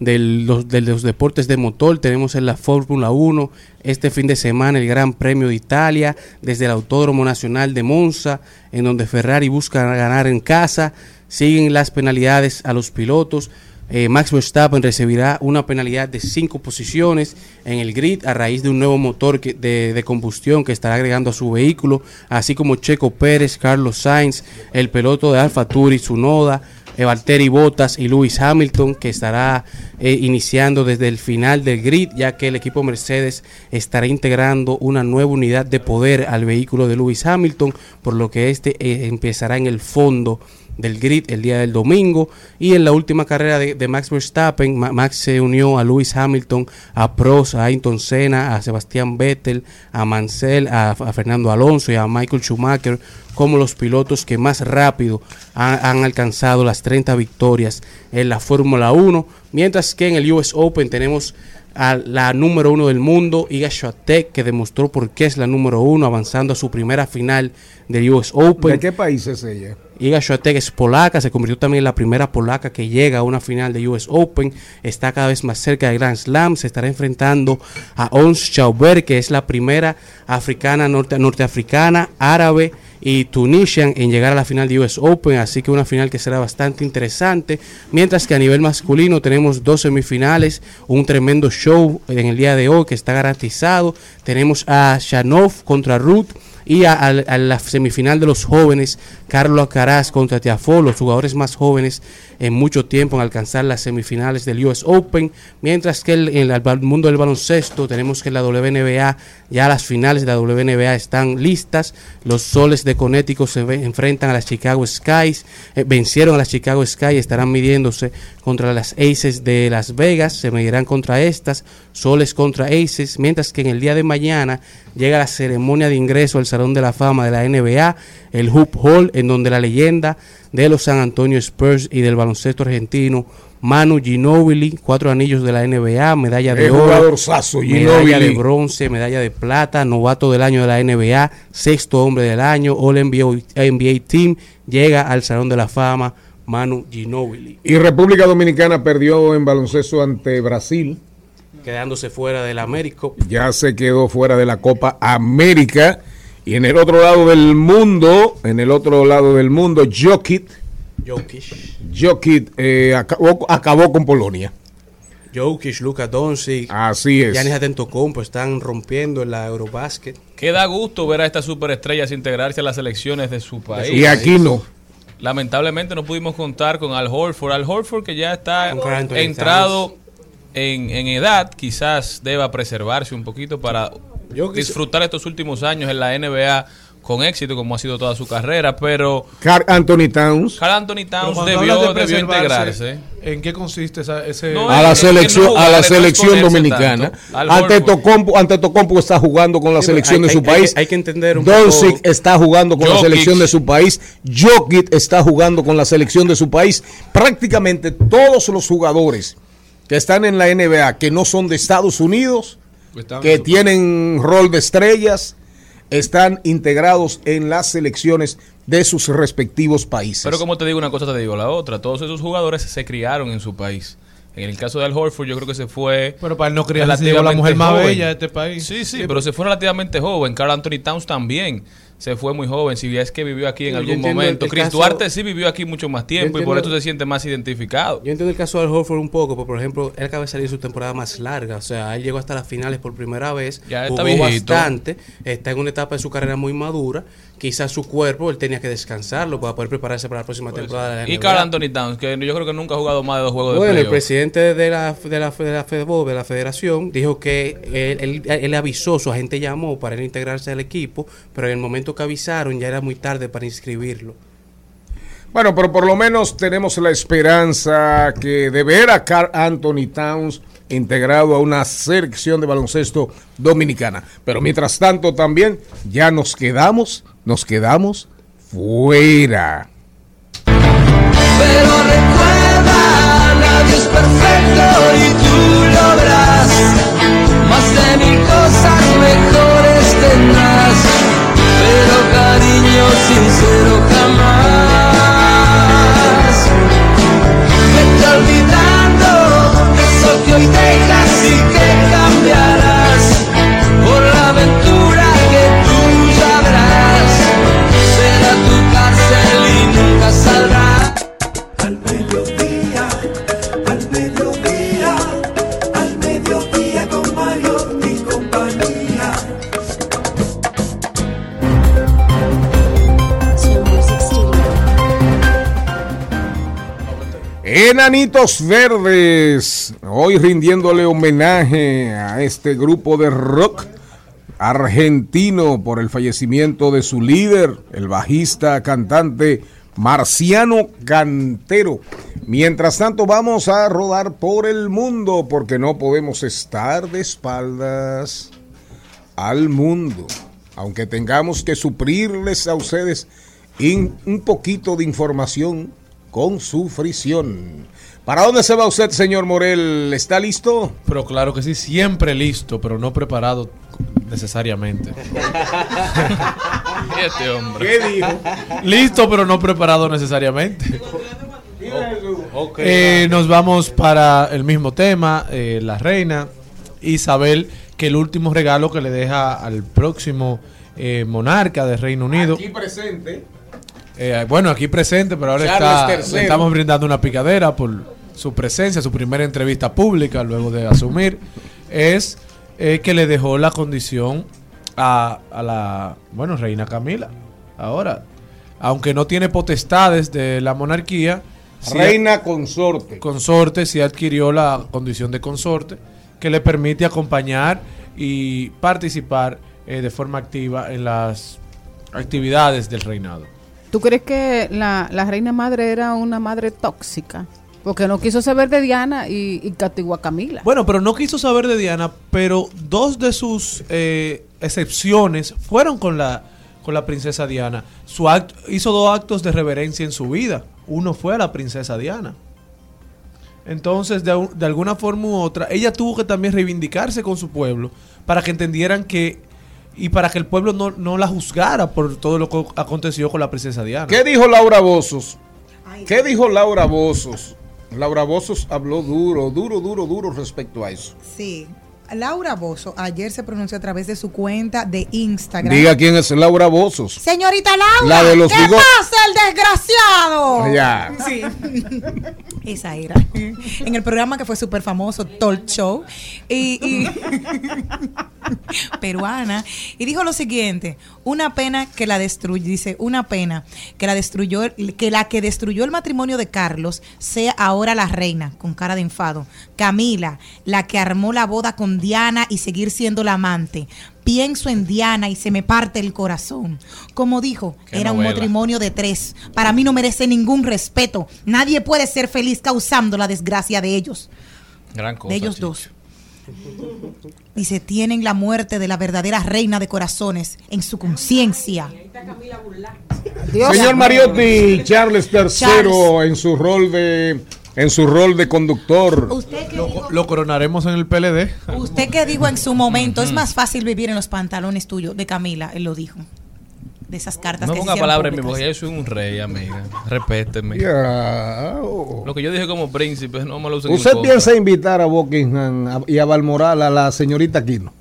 de los, de los deportes de motor. Tenemos en la Fórmula 1 este fin de semana el Gran Premio de Italia desde el Autódromo Nacional de Monza, en donde Ferrari busca ganar en casa. Siguen las penalidades a los pilotos. Eh, Max Verstappen recibirá una penalidad de cinco posiciones en el grid a raíz de un nuevo motor de, de combustión que estará agregando a su vehículo, así como Checo Pérez, Carlos Sainz, el piloto de Alfa Turi, Tsunoda, eh, Valtteri Bottas y Lewis Hamilton, que estará eh, iniciando desde el final del grid, ya que el equipo Mercedes estará integrando una nueva unidad de poder al vehículo de Lewis Hamilton, por lo que este empezará en el fondo del grid el día del domingo. Y en la última carrera de, Max Verstappen Ma- Max se unió a Lewis Hamilton a Prost, a Ayrton Senna a Sebastián Vettel a Mansell a, a Fernando Alonso y a Michael Schumacher como los pilotos que más rápido han, han alcanzado las 30 victorias en la Fórmula 1 mientras que en el US Open tenemos a la número uno del mundo, Iga Swiatek, que demostró por qué es la número uno, avanzando a su primera final del US Open. ¿De qué país es ella? Iga Swiatek es polaca, se convirtió también en la primera polaca que llega a una final de US Open, está cada vez más cerca de Grand Slam, se estará enfrentando a Ons Jauber, que es la primera africana norte, norteafricana, árabe y tunisian en llegar a la final de US Open, así que una final que será bastante interesante, mientras que a nivel masculino tenemos dos semifinales, un tremendo show en el día de hoy que está garantizado, tenemos a Shanov contra Ruth, y a, la semifinal de los jóvenes, Carlos Alcaraz contra Tiafó, los jugadores más jóvenes en mucho tiempo en alcanzar las semifinales del US Open, mientras que en el mundo del baloncesto tenemos que la WNBA ya las finales de la WNBA están listas, los soles de Connecticut se enfrentan a las Chicago Skies, eh, vencieron a las Chicago Skies, estarán midiéndose contra las Aces de Las Vegas, se medirán contra estas, soles contra Aces, mientras que en el día de mañana llega la ceremonia de ingreso al Salón de la Fama de la NBA, el Hoop Hall, en donde la leyenda de los San Antonio Spurs y del baloncesto argentino, Manu Ginobili, cuatro anillos de la NBA, medalla de Qué oro, medalla de bronce, medalla de plata, novato del año de la NBA, sexto hombre del año, All NBA, NBA Team, llega al Salón de la Fama, Manu Ginobili, Y República Dominicana perdió en baloncesto ante Brasil. quedándose fuera del Américo. Ya se quedó fuera de la Copa América. Y en el otro lado del mundo, en el otro lado del mundo, Jokic, Jokic. Jokic eh, acabó, acabó con Polonia. Jokic, Luka Doncic, Así es. Giannis Antetokounmpo están rompiendo en la Eurobasket. Que da gusto ver a estas superestrellas integrarse a las selecciones de su país. Y aquí no. Lamentablemente no pudimos contar con Al Horford. Al Horford que ya está entrado en, en edad, quizás deba preservarse un poquito para Yo quise- disfrutar estos últimos años en la NBA con éxito, como ha sido toda su carrera. Pero Carl Anthony Towns Carl Anthony Towns debió, de debió integrarse. ¿En qué consiste esa- ese...? No, a la no selección jugar, a la selección dominicana. Ante. Tocompo, ante Tocompo está jugando con la Sí, selección hay- de su hay- país. hay que entender un Doncic poco- está jugando con la selección de su país. Jokic está jugando con la selección de su país. Prácticamente todos los jugadores que están en la NBA que no son de Estados Unidos, Están que tienen rol de estrellas, están integrados en las selecciones de sus respectivos países. Pero como te digo una cosa, te digo la otra. Todos esos jugadores se criaron en su país. En el caso de Al Horford, yo creo que se fue. Pero para él no llegó la mujer más bella de este país. Sí, sí, pero se fue relativamente joven. Carl Anthony Towns también se fue muy joven. Si es que vivió aquí en algún entiendo momento. Chris caso- Duarte sí vivió aquí mucho más tiempo y por eso se siente más identificado. Yo entiendo el caso de Al Horford un poco, porque por ejemplo, él acaba de salir su temporada más larga, o sea, él llegó hasta las finales por primera vez, Ya está jugó bastante, está en una etapa de su carrera muy madura, quizás su cuerpo, él tenía que descansarlo para poder prepararse para la próxima temporada de la Y. Carl Anthony Towns, que yo creo que nunca ha jugado más de dos juegos de Bueno, el presidente de la, de la, de la FEDBO, de la federación, dijo que él, él, él avisó, su agente llamó para él integrarse al equipo, pero en el momento que avisaron ya era muy tarde para inscribirlo. Bueno, pero por lo menos tenemos la esperanza que de ver a Carl Anthony Towns integrado a una selección de baloncesto dominicana. Pero mientras tanto también ya nos quedamos, nos quedamos fuera. Pero recuerda, nadie es perfecto y tú lo verás. Más de mil cosas mejores tendrás. Pero cariño sincero Enanitos Verdes, hoy rindiéndole homenaje a este grupo de rock argentino por el fallecimiento de su líder, el bajista cantante Marciano Cantero. Mientras tanto vamos a rodar por el mundo porque no podemos estar de espaldas al mundo, aunque tengamos que suplirles a ustedes un poquito de información con sufrición. ¿Para dónde se va usted, señor Morel? ¿Está listo? Pero claro que sí, siempre listo, pero no preparado necesariamente. Este hombre. ¿Qué dijo? Listo, pero no preparado necesariamente. Eh, nos vamos para el mismo tema, eh, la reina Isabel, que el último regalo que le deja al próximo eh, monarca del Reino Unido. Aquí presente. Eh, bueno, aquí presente, pero ahora está, le estamos brindando una picadera por su presencia, su primera entrevista pública luego de asumir, es eh, que le dejó la condición a, a la, bueno, reina Camila. Ahora, aunque no tiene potestades de la monarquía, sí Reina consorte. consorte sí adquirió la condición de consorte que le permite acompañar y participar eh, de forma activa en las actividades del reinado. ¿Tú crees que la, la reina madre era una madre tóxica? Porque no quiso saber de Diana y, y castigó a Camila. Bueno, pero no quiso saber de Diana, pero dos de sus eh, excepciones fueron con la, con la princesa Diana. Su act- hizo dos actos de reverencia en su vida. Uno fue a la princesa Diana. Entonces, de, de alguna forma u otra, ella tuvo que también reivindicarse con su pueblo para que entendieran que y para que el pueblo no, no la juzgara por todo lo que aconteció con la princesa Diana. ¿Qué dijo Laura Bozos? ¿Qué dijo Laura Bozos? Laura Bozos habló duro, duro, duro, duro respecto a eso. Sí. Laura Bozo ayer se pronunció a través de su cuenta de Instagram. Diga quién es Laura Bozos. Señorita Laura, La de los ¿qué bigotes. pasa el desgraciado? Ya. Sí. Esa era. En el programa que fue súper famoso, Talk Show. Y, y- peruana. Y dijo lo siguiente: una pena que la destruyó, dice, una pena que la destruyó, que la que destruyó el matrimonio de Carlos sea ahora la reina, con cara de enfado. Camila, la que armó la boda con Diana y seguir siendo la amante. Pienso en Diana y se me parte el corazón. Como dijo, Qué era un matrimonio de tres. Para mí no merece ningún respeto. Nadie puede ser feliz causando la desgracia de ellos, Gran cosa. de ellos dos. Dice, tienen la muerte de la verdadera reina de corazones en su conciencia. Señor. Mariotti, Charles III Charles. en su rol de en su rol de conductor. Usted que, Lo, coronaremos en el PLD. usted que dijo en su momento, es más fácil vivir en los pantalones tuyos, de Camila, él lo dijo. De esas cartas No que ponga hicieron palabras en mi públicas. boca, yo soy un rey, amiga. Respéteme. Oh. Lo que yo dije como príncipe, no me lo usen en ¿Usted contra. piensa invitar a Buckingham y a Balmoral a la señorita Aquino?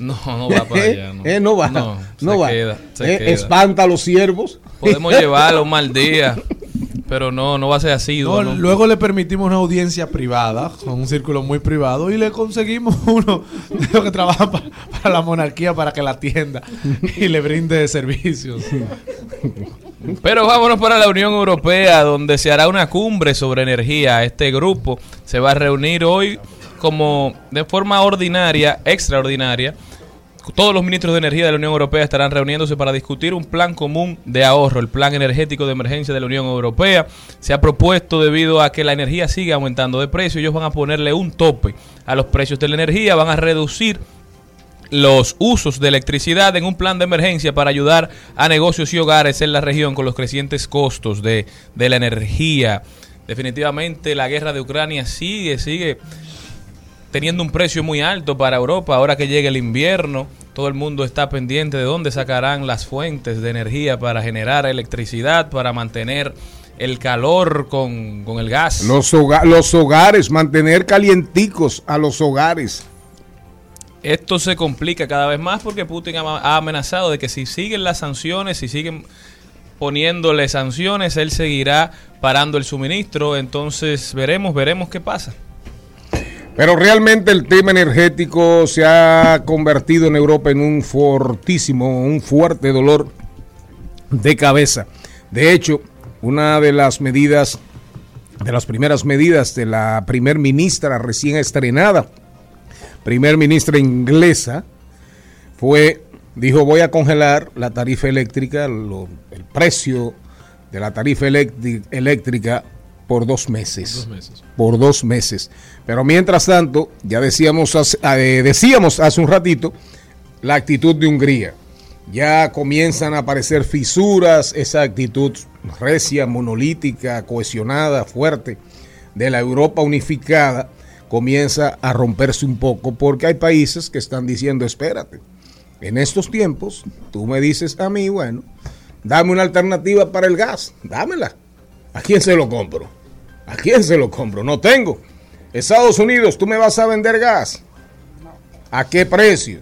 No, no va para allá. No, Eh, no va. No, No, se va. queda. Se Eh, queda. espanta a los siervos. Podemos llevarlo un mal día, pero no, no va a ser así. No, ¿no? luego le permitimos una audiencia privada, con un círculo muy privado, y le conseguimos uno de los que trabaja pa- para la monarquía para que la atienda y le brinde servicios. Pero vámonos para la Unión Europea, donde se hará una cumbre sobre energía. Este grupo se va a reunir hoy como de forma ordinaria, extraordinaria. Todos los ministros de energía de la Unión Europea estarán reuniéndose para discutir un plan común de ahorro, el plan energético de emergencia de la Unión Europea. Se ha propuesto debido a que la energía sigue aumentando de precio, ellos van a ponerle un tope a los precios de la energía, van a reducir los usos de electricidad en un plan de emergencia para ayudar a negocios y hogares en la región con los crecientes costos de, de la energía. Definitivamente la guerra de Ucrania sigue, sigue teniendo un precio muy alto para Europa. Ahora que llega el invierno, todo el mundo está pendiente de dónde sacarán las fuentes de energía para generar electricidad, para mantener el calor con, con el gas. Los, hoga- los hogares, mantener calienticos a los hogares. Esto se complica cada vez más porque Putin ha, ha amenazado de que si siguen las sanciones, si siguen poniéndole sanciones, él seguirá parando el suministro. Entonces veremos, veremos qué pasa. Pero realmente el tema energético se ha convertido en Europa en un fortísimo, un fuerte dolor de cabeza. De hecho, una de las medidas, de las primeras medidas de la primer ministra recién estrenada, primer ministra inglesa, fue, dijo, voy a congelar la tarifa eléctrica, lo- el precio de la tarifa eléctri- eléctrica por dos meses. Por dos meses. Pero mientras tanto, ya decíamos hace, eh, decíamos hace un ratito, la actitud de Hungría. Ya comienzan a aparecer fisuras, esa actitud recia, monolítica, cohesionada, fuerte de la Europa unificada comienza a romperse un poco porque hay países que están diciendo, espérate, en estos tiempos tú me dices a mí, bueno, dame una alternativa para el gas, dámela. ¿A quién se lo compro? ¿A quién se lo compro? No tengo. Estados Unidos, tú me vas a vender gas. ¿A qué precio?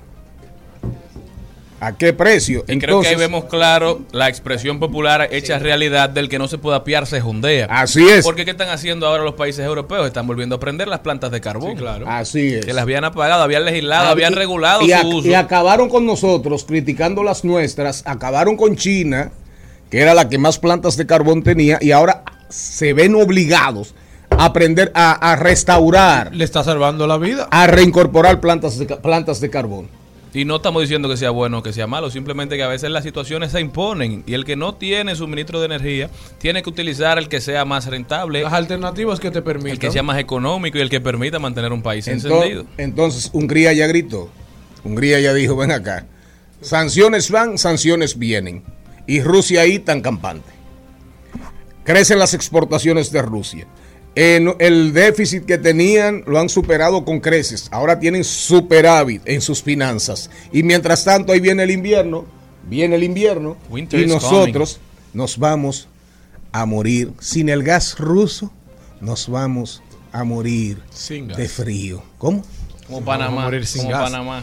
¿A qué precio? Y creo que ahí vemos claro la expresión popular hecha realidad del que no se puede apiar se jondea. Así es. Porque ¿qué están haciendo ahora los países europeos? Están volviendo a prender las plantas de carbón. claro. Así es. Que las habían apagado, habían legislado, habían Y- regulado y, su uso. y acabaron con nosotros criticando las nuestras, acabaron con China, que era la que más plantas de carbón tenía, y ahora se ven obligados a aprender a, a restaurar, Le está salvando la vida. a reincorporar plantas de, plantas de carbón. Y no estamos diciendo que sea bueno o que sea malo, simplemente que a veces las situaciones se imponen y el que no tiene suministro de energía tiene que utilizar el que sea más rentable, Las alternativas que te permiten. el que sea más económico y el que permita mantener un país Ento- encendido. entonces, Hungría ya gritó. Hungría ya dijo, ven acá. Sanciones van, sanciones vienen. Y Rusia ahí tan campante. Crecen las exportaciones de Rusia. En el déficit que tenían lo han superado con creces. Ahora tienen superávit en sus finanzas. Y mientras tanto ahí viene el invierno. Viene el invierno. Winter y is nosotros nos vamos a morir. Sin el gas ruso, nos vamos a morir Sin gas. de frío. ¿Cómo? Como Vamos a Panamá, morir sin como gas. Panamá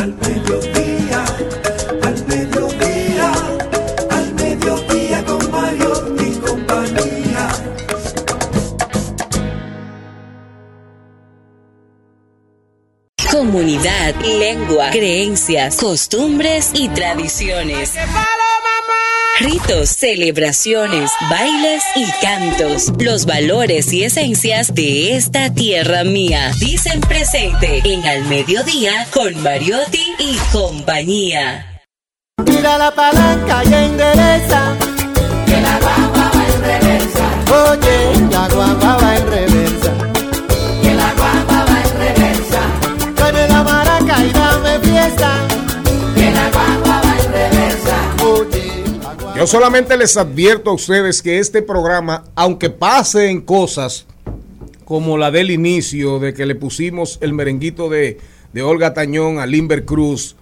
al mediodía, al mediodía, al mediodía con Mario y compañía. Comunidad, lengua, creencias, costumbres y tradiciones. Ritos, celebraciones, bailes y cantos. Los valores y esencias de esta tierra mía. Dicen presente en Al Mediodía con Mariotti y compañía. Tira la palanca y endereza. Que la guagua va en reversa. Oye, la guagua Yo solamente les advierto a ustedes que este programa, aunque pasen cosas como la del inicio, de que le pusimos el merenguito de, de Olga Tañón a Limber Cruz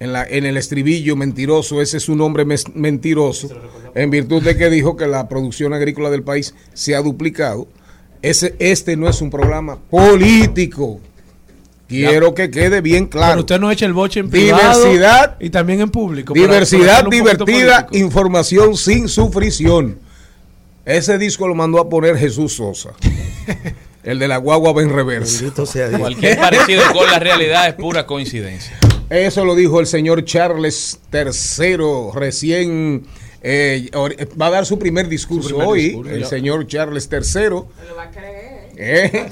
en, la, en el estribillo mentiroso, ese es un hombre mes- mentiroso, en virtud de que dijo que la producción agrícola del país se ha duplicado. Ese, este no es un programa político. Quiero que quede bien claro. Pero usted no echa el boche en privado Diversidad y también en público. Diversidad para divertida, información sin sufrición. Ese disco lo mandó a poner Jesús Sosa. El de la guagua va en reversa. Cualquier parecido con la realidad es pura coincidencia. Eso lo dijo el señor Charles III, recién eh, va a dar su primer discurso Su primer hoy, discurso, el señor Charles III. ¿Eh?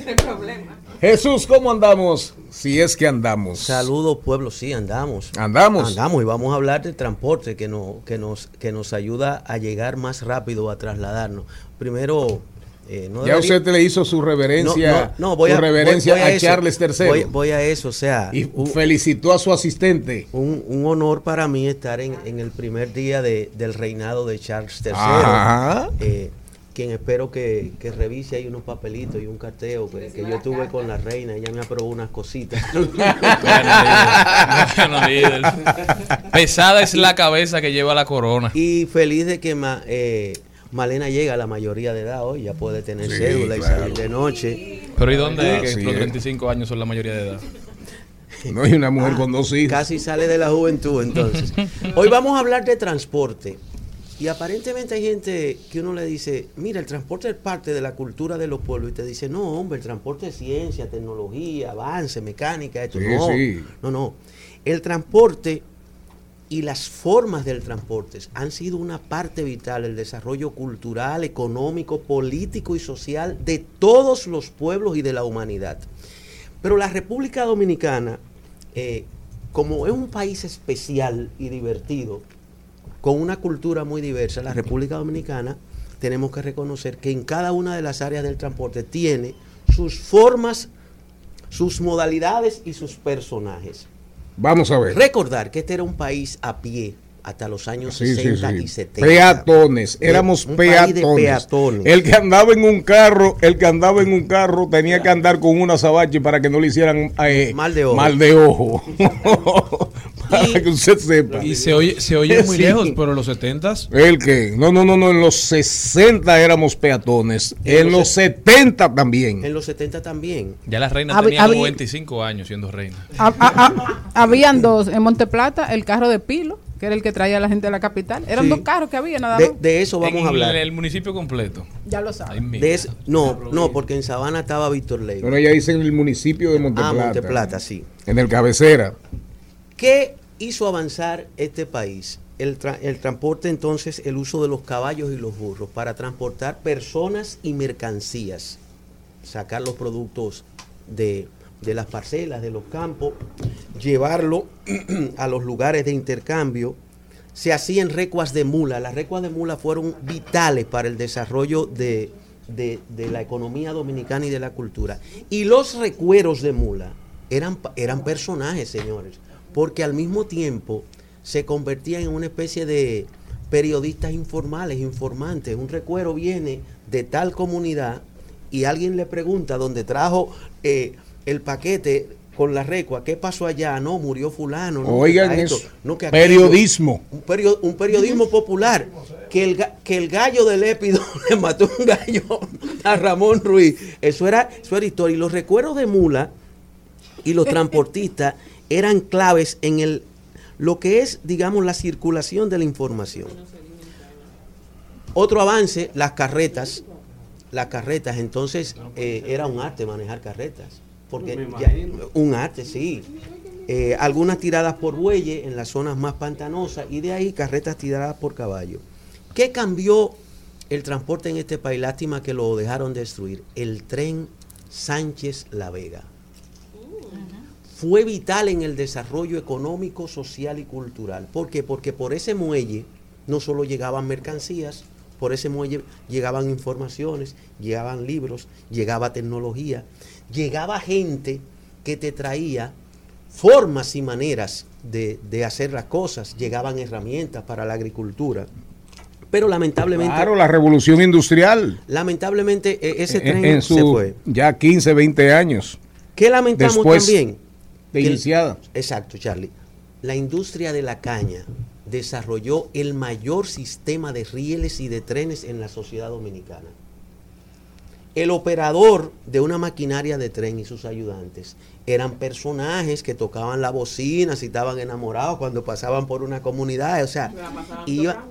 Jesús, ¿cómo andamos? Si es que andamos. Saludos pueblo, sí, andamos. Andamos. Andamos y vamos a hablar del transporte que, no, que, nos, que nos ayuda a llegar más rápido, a trasladarnos. Primero, eh, no ya debería- usted le hizo su reverencia, No, no, no, voy su a, reverencia voy- voy a. Charles III. Voy, voy a eso, o sea, y felicitó a su asistente. un, un honor para mí estar en, en el primer día de- del reinado de Charles III. Ajá. eh, quien espero que, que revise ahí unos papelitos y un carteo que, que yo tuve con la reina. Ella me aprobó unas cositas. Bueno, líder. Pesada es la cabeza que lleva la corona. Y feliz de que ma- eh, Malena llega a la mayoría de edad hoy, ya puede tener Sí, cédula claro. y salir de noche. Pero ¿y dónde es que los es. 35 años son la mayoría de edad? No hay una mujer con dos hijos. Casi sale de la juventud entonces. Hoy vamos a hablar de transporte. Y aparentemente hay gente que uno le dice, mira, el transporte es parte de la cultura de los pueblos. Y te dice, no, hombre, el transporte es ciencia, tecnología, avance, mecánica, esto. Sí, no, sí. no, no. El transporte y las formas del transporte han sido una parte vital del desarrollo cultural, económico, político y social de todos los pueblos y de la humanidad. Pero la República Dominicana, eh, como es un país especial y divertido, con una cultura muy diversa, la República Dominicana, tenemos que reconocer que en cada una de las áreas del transporte tiene sus formas, sus modalidades y sus personajes. Vamos a ver. Recordar que este era un país a pie hasta los años Sí, sí, 60 sí. y 70. Peatones, éramos peatones. El que andaba en un carro, el que andaba en un carro tenía que andar con una sabache para que no le hicieran eh, Mal de ojo. Mal de ojo. para que usted sepa. Y se oye, se oye muy Sí. lejos, pero en los 70s. El que, no, no, no, no, en los 60 éramos peatones, en, En los los 70 también. En los 70 también. Ya la reina Hab- tenía como había- 25 años siendo reina. Ha- ha- ha- habían dos en Monteplata, el carro de Pilo, que era el que traía a la gente de la capital. Eran Sí. dos carros que había nada De, más. de eso vamos en a hablar. el municipio completo. Ya lo. De eso- no, no, porque en Sabana estaba Víctor Ley. Pero ella dice en el municipio de Ah, Monteplata. Monteplata, sí. En el cabecera. ¿Qué hizo avanzar este país? El, el transporte entonces, el uso de los caballos y los burros para transportar personas y mercancías, sacar los productos de, de las parcelas, de los campos, llevarlo a los lugares de intercambio. Se hacían recuas de mula. Las recuas de mula fueron vitales para el desarrollo de, de- de la economía dominicana y de la cultura. Y los recueros de mula eran, eran personajes, señores, porque al mismo tiempo se convertían en una especie de periodistas informales, informantes. Un recuero viene de tal comunidad y alguien le pregunta dónde trajo eh, el paquete con la recua, ¿qué pasó allá? No, murió fulano. No, Oigan que esto, eso. no, que. Periodismo. Un, perio- un periodismo popular. Que el, ga- que el gallo de Lépido le mató un gallo a Ramón Ruiz. Eso era, eso era historia. Y los recuerdos de Mula y los transportistas eran claves en el lo que es, digamos, la circulación de la información. Otro avance, las carretas. Las carretas, entonces eh, era un arte manejar carretas. porque ya- un arte, sí. Eh, algunas tiradas por bueyes en las zonas más pantanosas y de ahí carretas tiradas por caballo. ¿Qué cambió el transporte en este país? Lástima que lo dejaron destruir. El tren Sánchez La Vega. Fue vital en el desarrollo económico, social y cultural. ¿Por qué? Porque por ese muelle no solo llegaban mercancías, por ese muelle llegaban informaciones, llegaban libros, llegaba tecnología, llegaba gente que te traía formas y maneras de, de hacer las cosas, llegaban herramientas para la agricultura. Pero lamentablemente, Claro, la revolución industrial. lamentablemente e- ese En, tren en se su fue. ya 15, 20 años. ¿Qué lamentamos Después también? De el- iniciada. Exacto, Charlie. La industria de la caña desarrolló el mayor sistema de rieles y de trenes en la sociedad dominicana. El operador de una maquinaria de tren y sus ayudantes eran personajes que tocaban la bocina si estaban enamorados cuando pasaban por una comunidad. O sea, iba-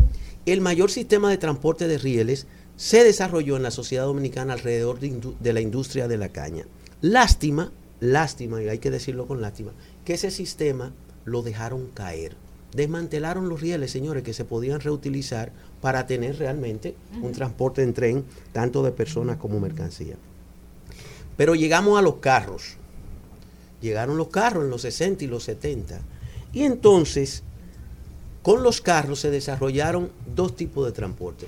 el mayor sistema de transporte de rieles se desarrolló en la sociedad dominicana alrededor de la industria de la caña. Lástima, lástima, y hay que decirlo con lástima, que ese sistema lo dejaron caer. Desmantelaron los rieles, señores, que se podían reutilizar para tener realmente un transporte en tren, tanto de personas como mercancía. Pero llegamos a los carros. Llegaron los carros en los 60 y los 70. Y entonces, con los carros se desarrollaron dos tipos de transporte.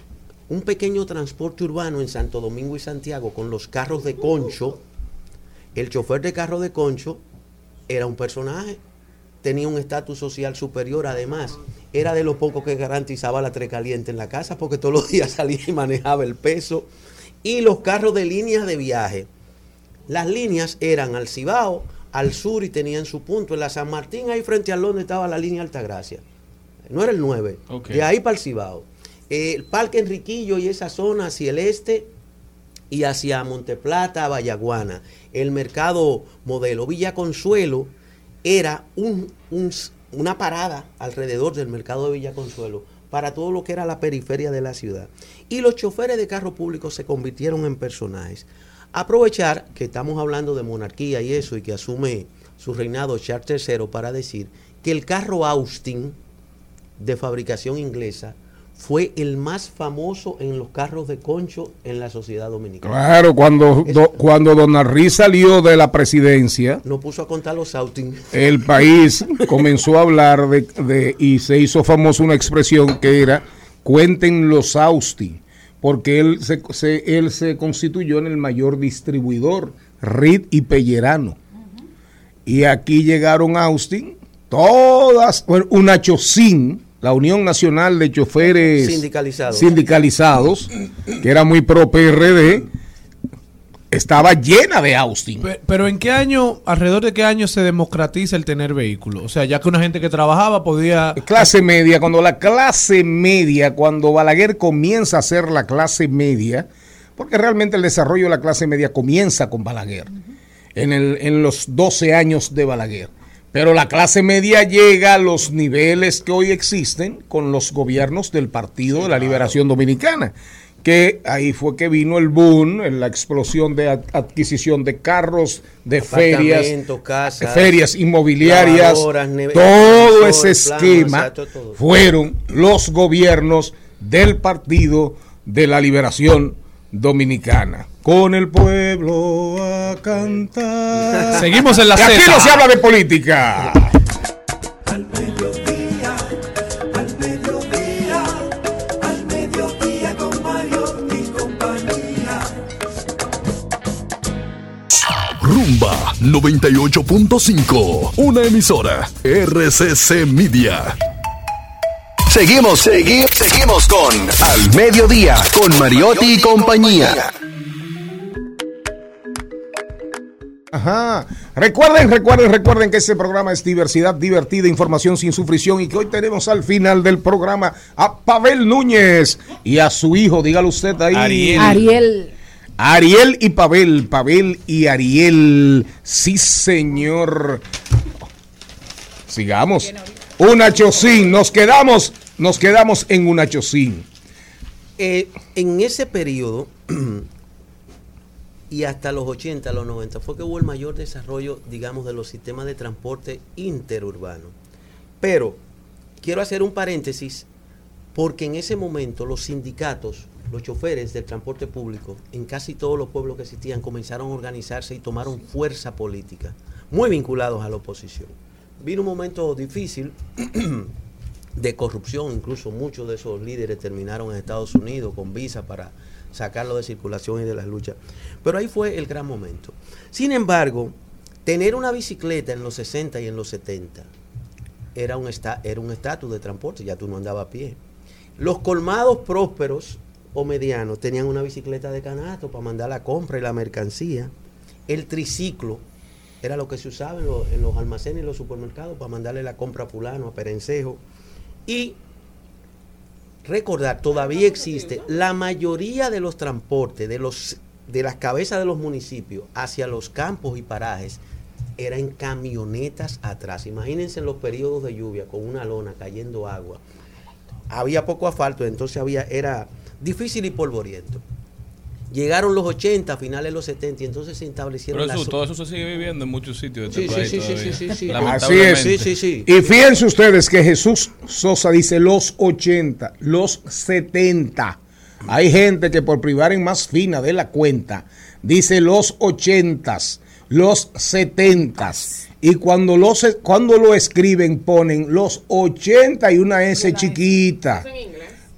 Un pequeño transporte urbano en Santo Domingo y Santiago con los carros de concho. El chofer de carro de concho era un personaje, tenía un estatus social superior, además era de los pocos que garantizaba la tres caliente en la casa porque todos los días salía y manejaba el peso. Y los carros de líneas de viaje. Las líneas eran al Cibao, al sur y tenían su punto. En la San Martín, ahí frente al donde estaba la línea Altagracia. No era el 9, Ok. de ahí para el Cibao. Eh, el Parque Enriquillo y esa zona hacia el este y hacia Monteplata, Vallaguana. El mercado modelo Villa Consuelo era un- un- una parada alrededor del mercado de Villa Consuelo para todo lo que era la periferia de la ciudad. Y los choferes de carro público se convirtieron en personajes. Aprovechar que estamos hablando de monarquía y eso y que asume su reinado Charles III para decir que el carro Austin de fabricación inglesa fue el más famoso en los carros de concho en la sociedad dominicana. Claro, cuando, do- cuando Don Arrí salió de la presidencia, No puso a contar los Austin. el país comenzó a hablar de, de- y se hizo famosa una expresión que era cuenten los Austin, porque él se, se- él se constituyó en el mayor distribuidor, Reed y Pellerano. Y aquí llegaron Austin, todas, bueno, una chocín, la Unión Nacional de Choferes Sindicalizados. sindicalizados, que era muy pro PRD, estaba llena de Austin. Pe- Pero ¿en qué año, alrededor de qué año se democratiza el tener vehículo? O sea, ya que una gente que trabajaba podía... Clase media, cuando la clase media, cuando Balaguer comienza a ser la clase media, porque realmente el desarrollo de la clase media comienza con Balaguer, en, el, en los 12 años de Balaguer. Pero la clase media llega a los niveles que hoy existen con los gobiernos del Partido de la Liberación Dominicana, que ahí fue que vino el boom, en la explosión de ad- adquisición de carros, de ferias, casas, ferias inmobiliarias, todo ese esquema fueron los gobiernos del Partido de la Liberación Dominicana. Con el pueblo a cantar. Seguimos en la Y aquí no se habla de política. Al mediodía, al mediodía, al mediodía con Mario y compañía. Rumba 98.5, una emisora RCC Media. Seguimos, seguimos, seguimos con Al Mediodía, con Mariotti y compañía. Ajá. Recuerden, recuerden, recuerden que este programa es diversidad divertida, información sin sufrición y que hoy tenemos al final del programa a Pavel Núñez y a su hijo, dígalo usted ahí. Ariel. Ariel. Ariel y Pavel, Pavel y Ariel. Sí, señor. Sigamos. Una chocín, nos quedamos, nos quedamos en una chocín. Eh, en ese periodo, y hasta los 80, los 90 fue que hubo el mayor desarrollo, digamos, de los sistemas de transporte interurbano. Pero quiero hacer un paréntesis porque en ese momento los sindicatos, los choferes del transporte público, en casi todos los pueblos que existían, comenzaron a organizarse y tomaron fuerza política, muy vinculados a la oposición. Vino un momento difícil de corrupción, incluso muchos de esos líderes terminaron en Estados Unidos con visa para sacarlo de circulación y de las luchas. Pero ahí fue el gran momento. Sin embargo, tener una bicicleta en los 60 y en los 70 era un esta- era un estatus de transporte, ya tú no andabas a pie. Los colmados prósperos o medianos tenían una bicicleta de canasto para mandar la compra y la mercancía. El triciclo era lo que se usaba en, los- en los almacenes y los supermercados para mandarle la compra a fulano, a Perencejo. Y recordar, todavía existe la mayoría de los transportes de los de las cabezas de los municipios hacia los campos y parajes era en camionetas atrás. Imagínense en los periodos de lluvia con una lona cayendo agua. Había poco asfalto, entonces había era difícil y polvoriento. Llegaron los 80, finales de los 70 y entonces se establecieron Pero eso, las todo eso se sigue viviendo en muchos sitios de Sí, este sí, país sí, sí, sí, sí, sí. Así es. Y fíjense ustedes que Jesús Sosa dice los 80, los 70. Hay gente que por privar en más fina de la cuenta dice los 80, los 70. Y cuando, los, cuando lo escriben ponen los 80 y una S chiquita.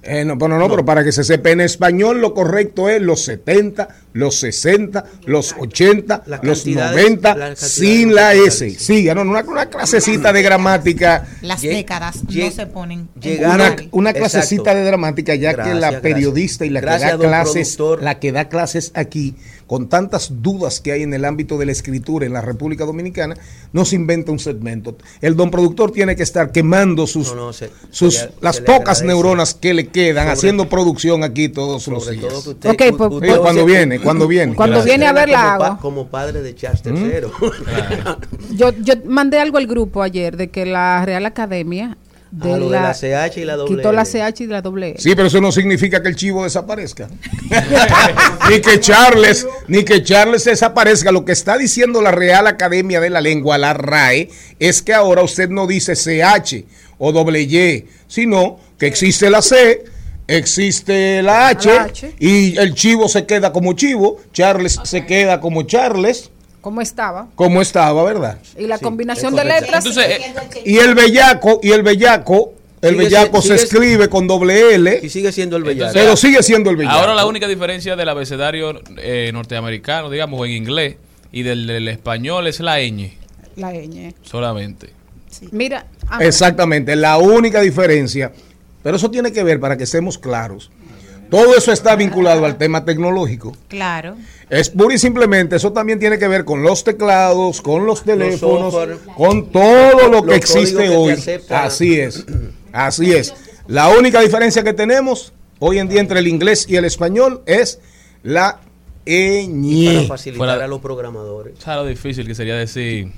Eh, no, bueno, no, pero para que se sepa en español lo correcto es los 70, los 60, los 80, Las los cantidades- 90 las cantidades sin la S. Siga, no, una, una clasecita de gramática. Las décadas no se ponen. en Una, clasecita de gramática, ya que la gracias. periodista y la Gracias, que da clases, la que da clases aquí, con tantas dudas que hay en el ámbito de la escritura en la República Dominicana, no se inventa un segmento. El don productor tiene que estar quemando sus, No, no, se- sus se le- las se pocas neuronas que le quedan, Sobre- haciendo producción aquí todos los días. todo que usted- Ok, pues- Sí, cuando se- viene, cuando viene. Cuando Gracias. viene a ver, la como, hago. pa- como padre de Charles III. Yo, yo mandé algo al grupo ayer de que la Real Academia de Ah, lo de la, CH y la doble quitó la L. CH y la doble L. Sí, pero eso no significa que el chivo desaparezca. ni que Charles, ni que Charles desaparezca. Lo que está diciendo la Real Academia de la Lengua, la RAE, es que ahora usted no dice CH o doble Y, sino que existe la C, existe la H, La H. y el chivo se queda como chivo, Charles se queda como Charles, ¿Cómo estaba? como estaba, ¿verdad? Y la Sí, combinación de letras. Entonces, eh, Y el bellaco, y el bellaco, el Sigue bellaco se sigue- escribe con doble L, y sigue siendo el bellaco. pero sigue siendo el bellaco. ahora la única diferencia del abecedario eh, norteamericano, digamos, o en inglés, y del, del español es la ñ, la ñ. solamente. Mira, ah, Exactamente, la única diferencia, pero eso tiene que ver para que estemos claros. Todo eso está vinculado al tema tecnológico. Claro. Es pura y simplemente, eso también tiene que ver con los teclados, con los teléfonos, software. con todo lo que existe que hoy. Así es, así es. La única diferencia que tenemos hoy en día entre el inglés y el español es la Y ñ. para facilitar Fuera- a los programadores. ¿Sabes lo difícil que sería decir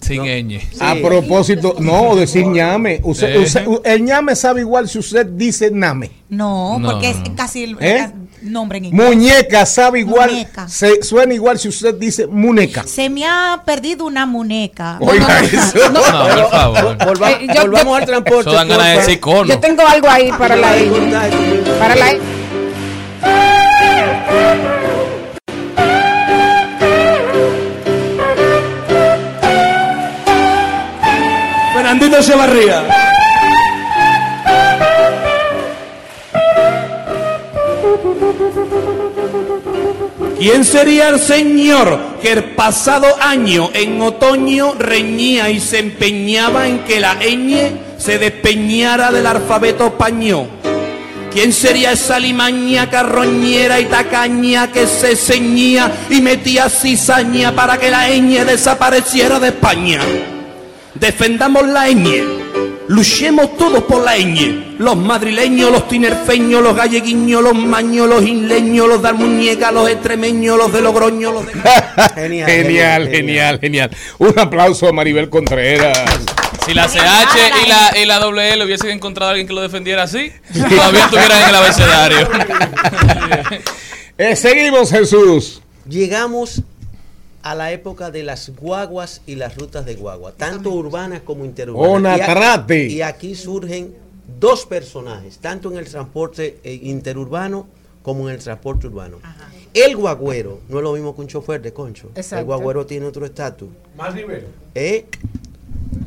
Sin No. ñ? A propósito, no, decir ñame. Usted- Eh. usted- el ñame sabe igual si usted dice name. No, No, porque no. es casi el ¿Eh? ca- nombre en inglés. Muñeca sabe igual, Muñeca. se suena igual si usted dice muñeca. Se me ha perdido una muñeca. Oiga eso. No, por favor. Volva- Eh, yo- volvamos yo- al transporte. Yo tengo algo ahí para la. Para la Echevarría. ¿Quién sería el señor que el pasado año en otoño reñía y se empeñaba en que la ñ se despeñara del alfabeto español? ¿Quién sería esa limaña carroñera y tacaña que se ceñía y metía cizaña para que la ñ desapareciera de España? Defendamos la ñ. Luchemos todos por la ñ. Los madrileños, los tinerfeños, los galleguiños, los maños, los isleños, los de los extremeños, los de Logroño, los de... Genial, genial, genial, genial. Un aplauso a Maribel Contreras. Si la CH y la, y la doble L hubiesen encontrado a alguien que lo defendiera así, todavía estuvieran en el abecedario. Eh, seguimos, Jesús. Llegamos a la época de las guaguas y las rutas de guagua, tanto urbanas como interurbanas. Ona Y a- Trate. Y aquí surgen dos personajes, tanto en el transporte eh, interurbano como en el transporte urbano. El guagüero no es lo mismo que un chofer de concho. Exacto. El guagüero tiene otro estatus. Más nivel. ¿Eh?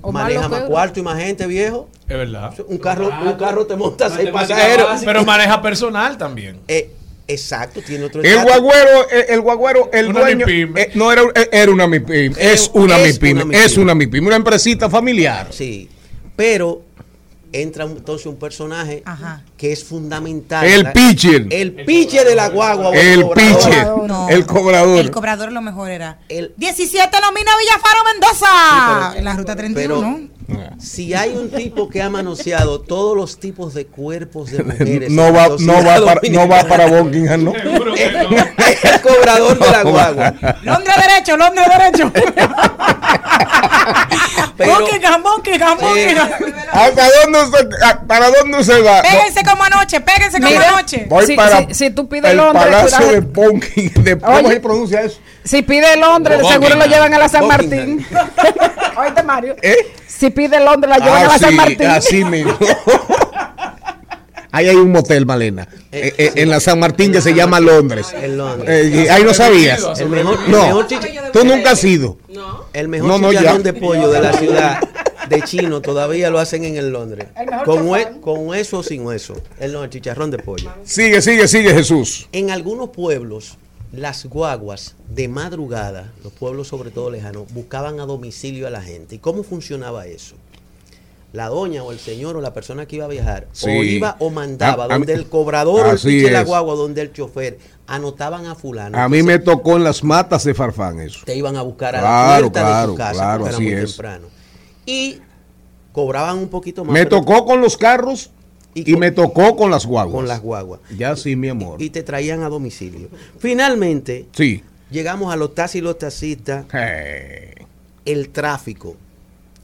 O Maneja más cuarto y más gente, viejo. Es verdad. Un carro, un carro te monta seis pasajeros. Pero maneja personal también. Eh, exacto, tiene otro El guagüero, el, el guagüero, el Una dueño, eh, no era, eh, era una MIPIM, es una es MIPIM, una es mipyme. una MIPIM, una empresita familiar. Sí, pero entra entonces un personaje que es fundamental. El pitcher. El pitcher de la guagua. El cobrador. pitcher, No. el cobrador. El cobrador lo mejor era. El- 17 Nomina Villafaro Mendoza. Sí, pero- en la ruta 31. pero- Si hay un tipo que ha manoseado todos los tipos de cuerpos de mujeres. No va, no va para, no va para Buckingham, ¿no? el cobrador de la guagua. Londres derecho, Londres derecho. Pero- Buckingham, Buckingham, Buckingham. ¿Hasta dónde usted, a- ¿Para dónde usted va? Péguense como anoche, péguense como Mira, anoche. Voy Si- para si- si tú pides el Londres, Palacio cuidado. de Buckingham. De, ¿Cómo se pronuncia eso? Si pide Londres, Buckingham. seguro lo llevan a la San. Martín. Oíste, Mario. ¿Eh? Si pide Londres, la llevan a la San Así, Martín. así mismo. Ahí hay un motel, Malena. Eh, eh, en la San Martín que se llama Londres. En Londres. Eh, ahí no sabías. El mejor, el No, mejor tú nunca has ido. El mejor No, no, chicharrón ya. de pollo de la ciudad de Chino todavía lo hacen en el Londres. Con, hue- con hueso o sin hueso. El, no, el chicharrón de pollo. Sigue, sigue, sigue, Jesús. En algunos pueblos, las guaguas de madrugada, los pueblos sobre todo lejanos, buscaban a domicilio a la gente. ¿Y cómo funcionaba eso? La doña o el señor o la persona que iba a viajar Sí. o iba o mandaba A- a donde el cobrador o el de la guagua, donde el chofer, anotaban a fulano. A mí me tocó en las matas de Farfán eso. te iban a buscar a Claro, la puerta de tu casa claro, porque era así muy es. temprano. Y cobraban un poquito más. Me tocó con los carros y, con- me tocó con las guaguas. con las guaguas. Ya sí, mi amor. Y te traían a domicilio. Finalmente, Sí. llegamos a los taxis y los taxistas, Eh, el tráfico.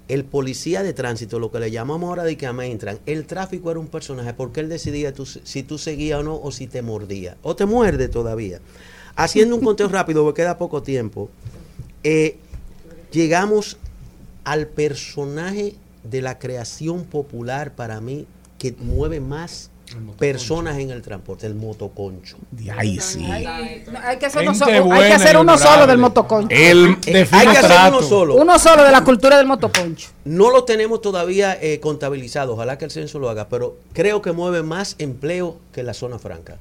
El policía de tránsito, lo que le llamamos ahora de que entran, el tráfico era un personaje porque él decidía tú- si tú seguías o no o si te mordía. O te muerde todavía. Haciendo un conteo rápido, porque queda poco tiempo, eh, llegamos al personaje de la creación popular para mí que mueve más personas en el transporte, el motoconcho. Ay, sí. Hay que hacer uno, Gente so- hay que hacer y uno solo del motoconcho. El, Eh, hay que hacer uno solo. Uno solo de la cultura del motoconcho. No lo tenemos todavía eh, contabilizado, ojalá que el censo lo haga, pero creo que mueve más empleo que la zona franca.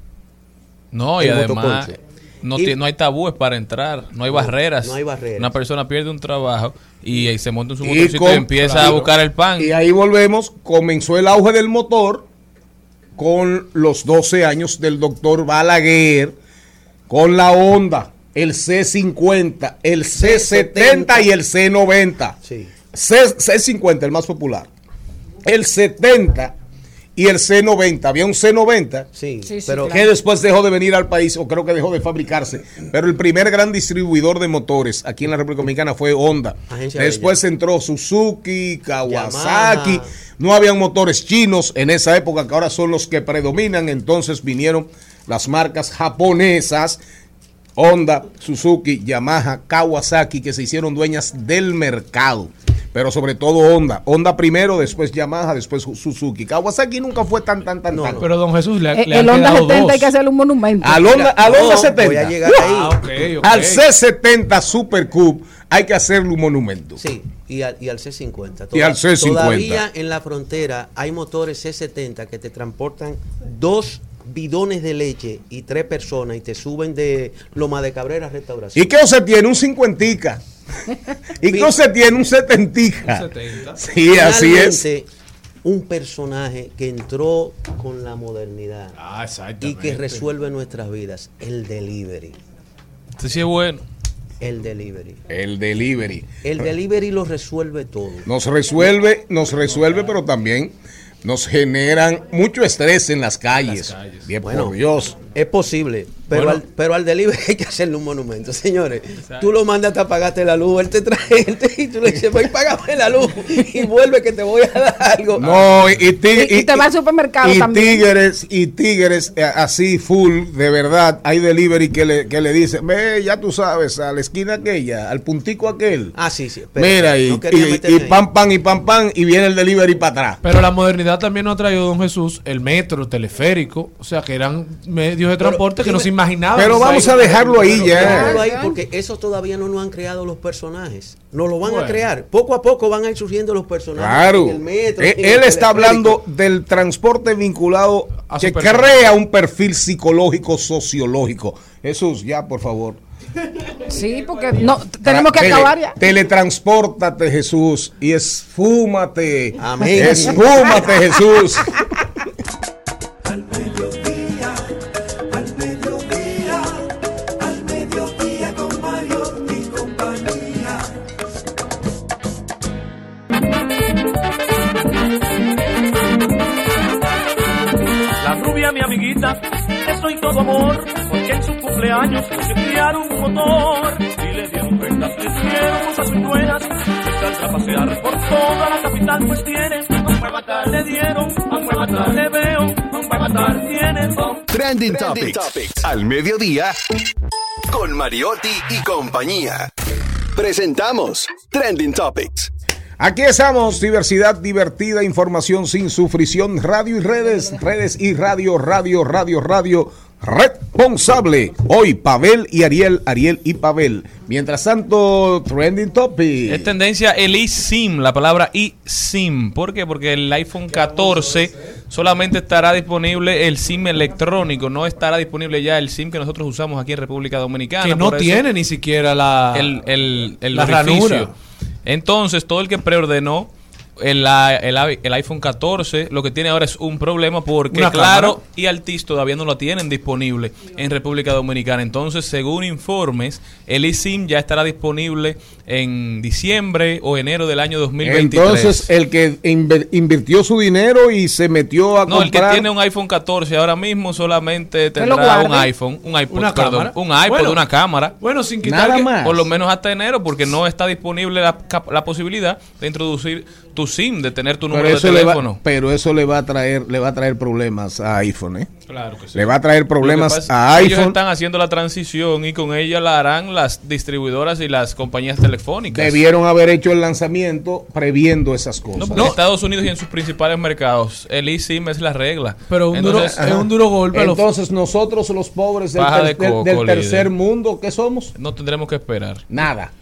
No, y El además motoconcho. no, Y- no hay tabúes para entrar, no hay barreras. no hay barreras. Una persona pierde un trabajo y, ahí se monta en su Y motocicleta y, con- empieza claro. a buscar el pan. Y ahí volvemos, comenzó el auge del motor con los 12 años del doctor Balaguer, con la Honda, el C50, el C70 y el C90. Sí. C, C50, el más popular. El 70 y el C90. Había un C90 Sí, pero que después dejó de venir al país o creo que dejó de fabricarse. Pero el primer gran distribuidor de motores aquí en la República Dominicana fue Honda. Agencia Después entró Suzuki, Kawasaki. Yamaha. No habían motores chinos en esa época que ahora son los que predominan. Entonces vinieron las marcas japonesas. Honda, Suzuki, Yamaha, Kawasaki, que se hicieron dueñas del mercado. Pero sobre todo Honda. Honda primero, después Yamaha, después Suzuki. Kawasaki nunca fue tan, tan, tan, tan. Pero don Jesús le, Eh, le el Honda quedado 70 dos. hay que hacerle un monumento. Al Honda, al No, Honda 70. voy a llegar ahí. Ah, ok, ok. Al C70 Super Cube hay que hacerle un monumento. Sí, y al, y al C50. Y al C50. Todavía en la frontera hay motores C70 que te transportan dos bidones de leche y tres personas y te suben de Loma de Cabrera a restauración. ¿Y qué se tiene? Un cincuentica. ¿Y qué se tiene? Un setentica. Un 70. Sí, así es. Realmente, Un personaje que entró con la modernidad Ah, y que resuelve nuestras vidas. El delivery. Este sí es bueno. El delivery. El delivery. El delivery lo resuelve todo. Nos resuelve, nos resuelve, pero también nos generan mucho estrés en las calles. Bien, Bueno, por Dios. Es posible, pero, Bueno. al, pero al delivery hay que hacerle un monumento, señores. Tú lo mandas hasta pagarte la luz, él te trae, él te- y tú le dices, voy págame la luz y vuelve que te voy a dar algo. No, y, y tig- Y, y te va al supermercado y también. tigres, y tigres eh, así full, de verdad, hay delivery que le, que le dicen, ve, ya tú sabes, a la esquina aquella, al puntico aquel. Ah, sí, sí. pero Mira, y, no y- pam, pam, y pam, pam, y viene el delivery para atrás. Pero la modernidad también nos ha traído, don Jesús, el metro, el teleférico, o sea, que eran medios de transporte que no Pero vamos a dejarlo ahí ya. ahí, porque eso todavía no nos han creado los personajes. No lo van Bueno. a crear. Poco a poco van a ir surgiendo los personajes. Claro. en el metro, Eh, en Él el está hablando del transporte vinculado A que crea un perfil psicológico, sociológico. Jesús, ya, por favor. Sí, porque no tenemos que Tele- acabar ya. Teletranspórtate, Jesús, y esfúmate. Amén. Esfúmate, Jesús. Rubia, mi amiguita, estoy todo amor, porque en su cumpleaños se criaron un motor y le dieron prendas, le dieron muchas buenas, y saldrá a pasear por toda la capital, pues tiene, a un buen matar le dieron, a un buen matar le veo, a un buen matar tiene, oh. Trending Topics. Al mediodía. Con Mariotti y compañía. Presentamos Trending Topics. Aquí estamos, diversidad divertida, información sin sufrición, radio y redes, redes y radio, radio, radio, radio, responsable. Hoy Pavel y Ariel, Ariel y Pavel. Mientras tanto, trending topic. Es tendencia el eSIM, la palabra eSIM. ¿Por qué? Porque el iPhone 14 solamente estará disponible el SIM electrónico, no estará disponible ya el SIM que nosotros usamos aquí en República Dominicana. Que no tiene ni siquiera la, el, el, el la orificio. ranura. Entonces, todo el que preordenó el, el, el iPhone 14 lo que tiene ahora es un problema porque Una Claro cámara. y Altis todavía no lo tienen disponible en República Dominicana. Entonces, según informes, el eSIM ya estará disponible en diciembre o enero del año 2023. Entonces, el que invirtió su dinero y se metió a no, el que comprar. tiene un iPhone 14 ahora mismo solamente tendrá un iPhone, un iPod, Una perdón, cámara. un iPod, Bueno, una cámara. bueno, sin quitar que- Por lo menos hasta enero, porque no está disponible la, la posibilidad de introducir tu SIM, de tener tu pero número de va, teléfono. pero eso le va a traer, le va a traer problemas a iPhone, ¿eh? Claro que sí. Le va a traer problemas pasa a que Ellos iPhone. están haciendo la transición y con ella la harán las distribuidoras y las compañías telefónicas. Debieron haber hecho el lanzamiento previendo esas No, cosas. porque en Estados Unidos y en sus principales mercados, el eSIM es la regla. Pero un duro- es un duro golpe a los- Entonces, nosotros los pobres del, Paja ter- de del- coco, del líder. tercer mundo, ¿qué somos? No tendremos que esperar. Nada.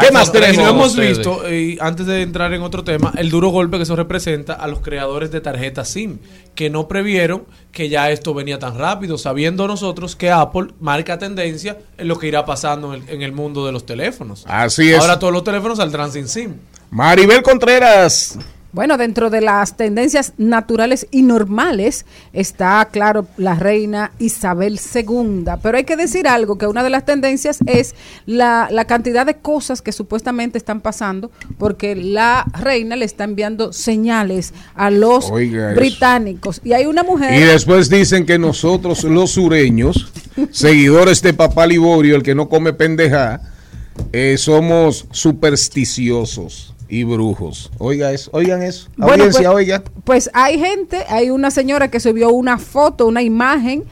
¿Qué más Y tenemos? no hemos ustedes? visto, y antes de entrar en otro tema, el duro golpe que eso representa a los creadores de tarjetas SIM, que no previeron que ya esto venía tan rápido, sabiendo nosotros que Apple marca tendencia en lo que irá pasando en el, en el mundo de los teléfonos. Así es. Ahora todos los teléfonos saldrán sin SIM. Maribel Contreras. Bueno, dentro de las tendencias naturales y normales está, claro, la reina Isabel II. Pero hay que decir algo, que una de las tendencias es la, la cantidad de cosas que supuestamente están pasando, porque la reina le está enviando señales a los Oiga eso. británicos. Y hay una mujer... Y después dicen que nosotros, los sureños, seguidores de Papá Liborio, el que no come pendeja, eh, somos supersticiosos y brujos. Oiga eso, oigan eso. Bueno, Audiencia, pues, oiga. Pues hay gente, hay una señora que subió una foto, una imagen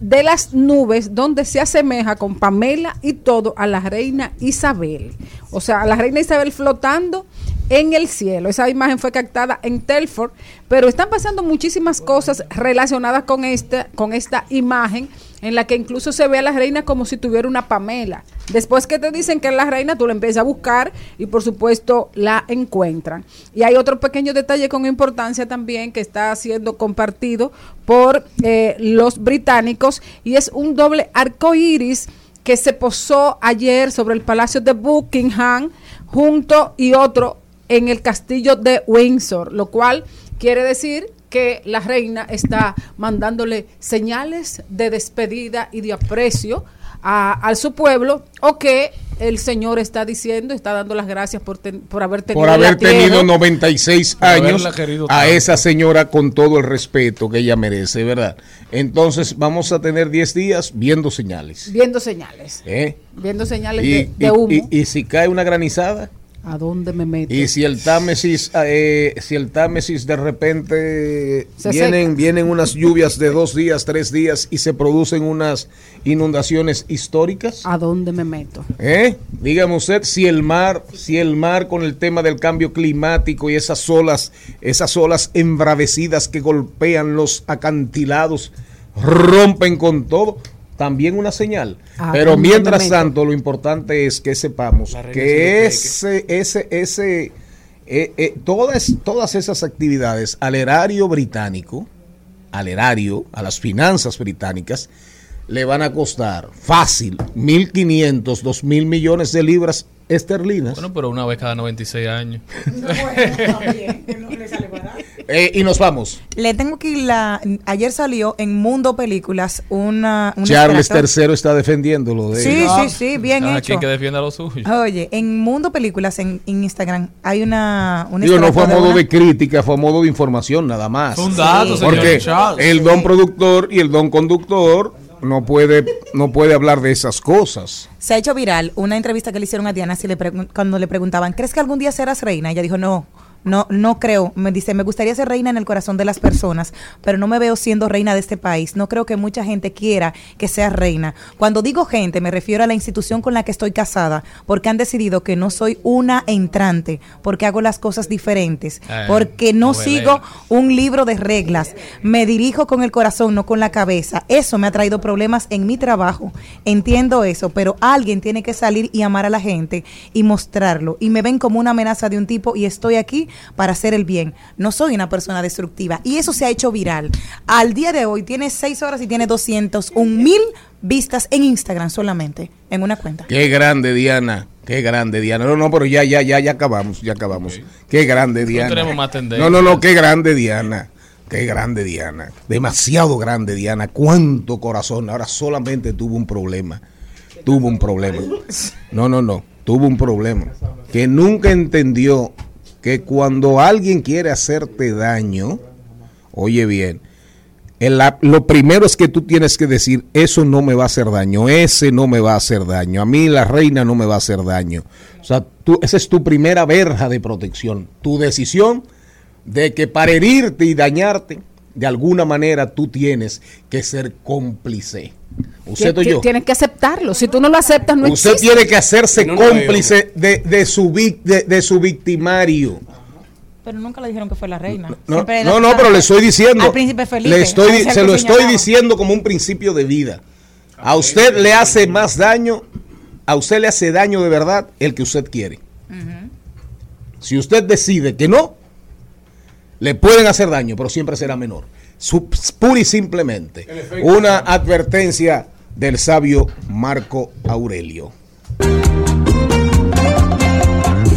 de las nubes donde se asemeja con Pamela y todo a la reina Isabel. O sea, a la reina Isabel flotando en el cielo. Esa imagen fue captada en Telford, pero están pasando muchísimas cosas relacionadas con esta, con esta imagen en la que incluso se ve a la reina como si tuviera una Pamela. Después que te dicen que es la reina, tú la empiezas a buscar y por supuesto la encuentran. Y hay otro pequeño detalle con importancia también que está siendo compartido por eh, los británicos y es un doble arco iris que se posó ayer sobre el Palacio de Buckingham junto y otro en el castillo de Windsor, lo cual quiere decir que la reina está mandándole señales de despedida y de aprecio a, al su pueblo o que el señor está diciendo, está dando las gracias por, ten- por haber tenido por haber tenido 96 Por años a esa señora con todo el respeto que ella merece, ¿verdad? Entonces vamos a tener 10 días viendo señales. viendo señales, ¿eh? viendo señales Y, de, de y- humo. y- y si cae una granizada, ¿A dónde me meto? y si el Támesis, eh, si el Támesis de repente Se vienen, seca. vienen unas lluvias de dos días, tres días y se producen unas inundaciones históricas. ¿A dónde me meto? ¿Eh? Dígame usted si el mar, si el mar con el tema del cambio climático y esas olas, esas olas embravecidas que golpean los acantilados, rompen con todo, también una señal. Ah, Pero ¿dónde mientras tanto, lo importante es que sepamos que se ese, ese, ese, eh, eh, todas, todas esas actividades al erario británico, al erario, a las finanzas británicas, le van a costar fácil 1.500, 2.000 millones de libras esterlinas. Bueno, pero una vez cada 96 años. Eh, y nos vamos. Le tengo que ir la. Ayer salió en Mundo Películas una. un Charles. III está defendiéndolo de Sí, sí, sí, bien Cada hecho. quien que defienda lo suyo. Oye, en Mundo Películas en, en Instagram hay una. un Digo, no fue a modo una- de crítica, fue a modo de información nada más. Fue un dato, señor Porque Charles. el don productor y el don conductor no puede, no puede hablar de esas cosas. Se ha hecho viral una entrevista que le hicieron a Diana si le cuando le preguntaban, ¿crees que algún día serás reina? Ella dijo, no. No, no creo. Me dice, me gustaría ser reina en el corazón de las personas, pero no me veo siendo reina de este país. No creo que mucha gente quiera que sea reina. Cuando digo gente, me refiero a la institución con la que estoy casada, porque han decidido que no soy una entrante, porque hago las cosas diferentes, Eh, porque no sigo un libro de reglas. Me dirijo con el corazón, no con la cabeza. Eso me ha traído problemas en mi trabajo. Entiendo eso, pero alguien tiene que salir y amar a la gente y mostrarlo. Y me ven como una amenaza de un tipo y estoy aquí para hacer el bien. No soy una persona destructiva. Y eso se ha hecho viral. Al día de hoy tiene seis horas y tiene 201 mil vistas en Instagram solamente, en una cuenta. Qué grande, Diana. Qué grande, Diana. No, no, pero ya, ya, ya, ya acabamos, ya acabamos. Qué grande, Diana. tenemos más tendencia. No, no, no, qué grande, Diana. Qué grande, Diana. Demasiado grande, Diana. Cuánto corazón. Ahora solamente tuvo un problema. Tuvo un problema. No, no, no. Tuvo un problema. Que nunca entendió que cuando alguien quiere hacerte daño, oye bien, el- lo primero es que tú tienes que decir, eso no me va a hacer daño, ese no me va a hacer daño, a mí la reina no me va a hacer daño. O sea, tú, esa es tu primera verja de protección, tu decisión de que para herirte y dañarte, de alguna manera tú tienes que ser cómplice. Usted o yo. Tienes que aceptarlo. Si tú no lo aceptas, no Usted existe. tiene que hacerse No, no, no, cómplice de, de su, vic- de, de su victimario. Pero nunca le dijeron que fue la reina. No, no, no, pero le estoy diciendo. Al príncipe Felipe. le estoy, se lo estoy diciendo como un principio de vida. A usted le hace más daño, a usted le hace daño de verdad el que usted quiere. Si usted decide que no, le pueden hacer daño, pero siempre será menor. Su- pura y simplemente una advertencia del sabio Marco Aurelio.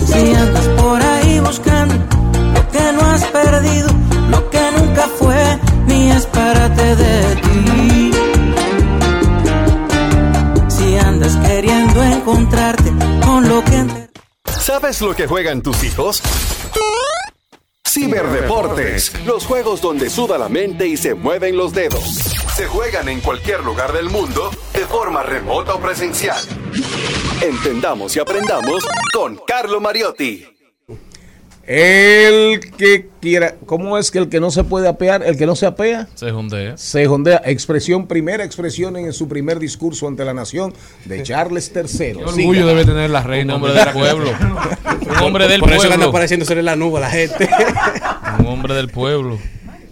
Si andas por ahí buscando lo que no has perdido, lo que nunca fue ni es parte de ti. Si andas queriendo encontrarte con lo que ¿Sabes lo que juegan tus hijos? Ciberdeportes, los juegos donde suda la mente y se mueven los dedos. Se juegan en cualquier lugar del mundo, de forma remota o presencial. Entendamos y aprendamos con Carlo Mariotti. El que quiera, ¿cómo es que el que no se puede apear, el que no se apea? Se jondea. Se jondea. Expresión, primera expresión en su primer discurso ante la nación de Charles III. Qué orgullo debe tener la reina. Un hombre del pueblo. Un hombre del Por eso que anda pueblo. apareciendo en la nube la gente. Un hombre del pueblo.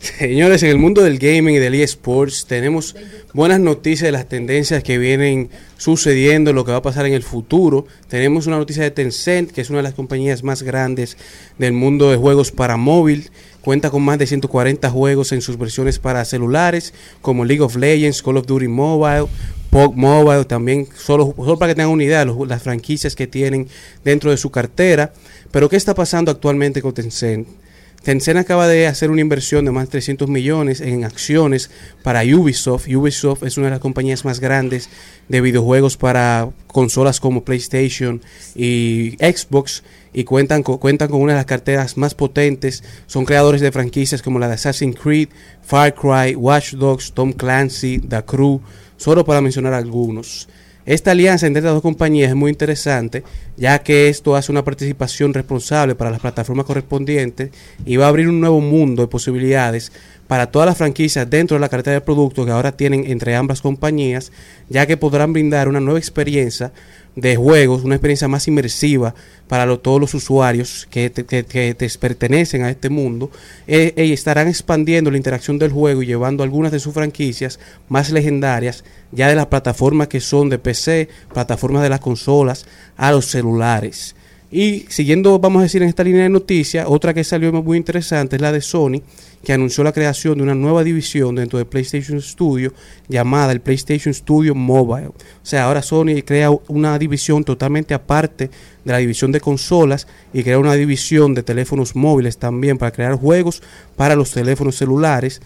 Señores, en el mundo del gaming y del eSports tenemos buenas noticias de las tendencias que vienen sucediendo, lo que va a pasar en el futuro. Tenemos una noticia de Tencent, que es una de las compañías más grandes del mundo de juegos para móvil. Cuenta con más de 140 juegos en sus versiones para celulares, como League of Legends, Call of Duty Mobile, PUBG Mobile, también, solo, solo para que tengan una idea, las franquicias que tienen dentro de su cartera. Pero, ¿qué está pasando actualmente con Tencent? Tencent acaba de hacer una inversión de más de 300 millones en acciones para Ubisoft. Ubisoft es una de las compañías más grandes de videojuegos para consolas como PlayStation y Xbox y cuentan con, cuentan con una de las carteras más potentes. Son creadores de franquicias como la de Assassin's Creed, Far Cry, Watch Dogs, Tom Clancy, The Crew, solo para mencionar algunos. Esta alianza entre las dos compañías es muy interesante, ya que esto hace una participación responsable para las plataformas correspondientes y va a abrir un nuevo mundo de posibilidades para todas las franquicias dentro de la cartera de productos que ahora tienen entre ambas compañías, ya que podrán brindar una nueva experiencia de juegos, una experiencia más inmersiva para todos los usuarios que, te- que- que te pertenecen a este mundo eh, y estarán expandiendo la interacción del juego y llevando algunas de sus franquicias más legendarias ya de las plataformas que son de PC, plataformas de las consolas, a los celulares. Y siguiendo, vamos a decir, en esta línea de noticias, otra que salió muy interesante es la de Sony, que anunció la creación de una nueva división dentro de PlayStation Studio llamada el PlayStation Studio Mobile. O sea, ahora Sony crea una división totalmente aparte de la división de consolas y crea una división de teléfonos móviles también para crear juegos para los teléfonos celulares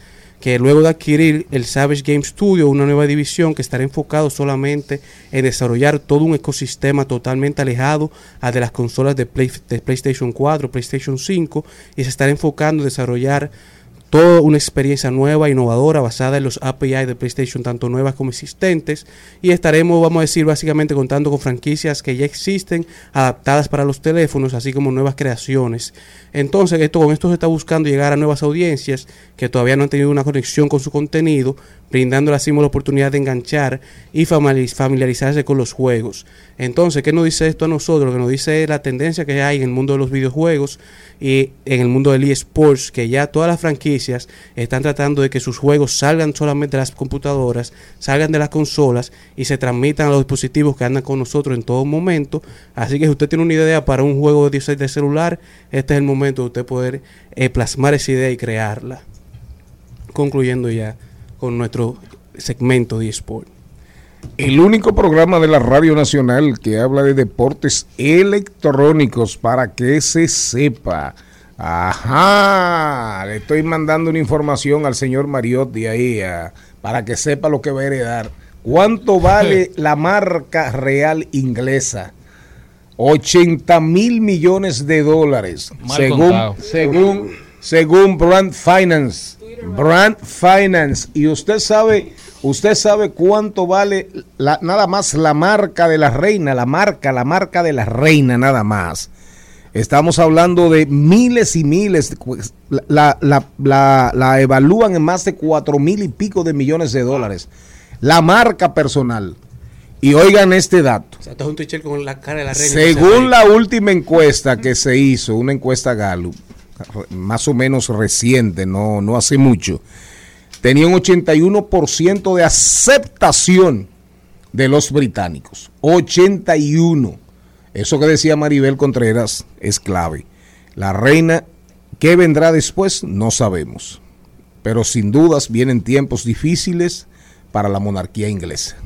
que luego de adquirir el Savage Game Studio, una nueva división que estará enfocado solamente en desarrollar todo un ecosistema totalmente alejado a de las consolas de, de PlayStation 4, PlayStation 5 y se estará enfocando en desarrollar toda una experiencia nueva, innovadora, basada en los API de PlayStation, tanto nuevas como existentes. Y estaremos, vamos a decir, básicamente contando con franquicias que ya existen, adaptadas para los teléfonos, así como nuevas creaciones. Entonces, esto, con esto se está buscando llegar a nuevas audiencias que todavía no han tenido una conexión con su contenido, brindándole así la oportunidad de enganchar y famili- familiarizarse con los juegos. Entonces, ¿qué nos dice esto a nosotros? Lo que nos dice la tendencia que hay en el mundo de los videojuegos y en el mundo del eSports, que ya todas las franquicias están tratando de que sus juegos salgan solamente de las computadoras, salgan de las consolas y se transmitan a los dispositivos que andan con nosotros en todo momento. Así que si usted tiene una idea para un juego de de celular, este es el momento de usted poder eh, plasmar esa idea y crearla. Concluyendo ya con nuestro segmento de eSport. El único programa de la Radio Nacional que habla de deportes electrónicos para que se sepa. Ajá, le estoy mandando una información al señor Mariotti ahí ah, para que sepa lo que va a heredar. ¿Cuánto vale la marca real inglesa? 80 mil millones de dólares. Mal según, contado. según, según Brand Finance. Brand Finance. Y usted sabe, usted sabe cuánto vale la- nada más la marca de la reina, la marca, la marca de la reina nada más. Estamos hablando de miles y miles. La, la- la- la evalúan en más de cuatro mil y pico de millones de dólares. La marca personal. Y oigan este dato. O sea, esto es un t-shirt con la cara de la reina. Según la última encuesta que se hizo, una encuesta Gallup, más o menos reciente, no, no hace mucho, tenía un 81% de aceptación de los británicos. 81. Eso que decía Maribel Contreras es clave. La reina, ¿qué vendrá después? No sabemos. Pero sin dudas vienen tiempos difíciles para la monarquía inglesa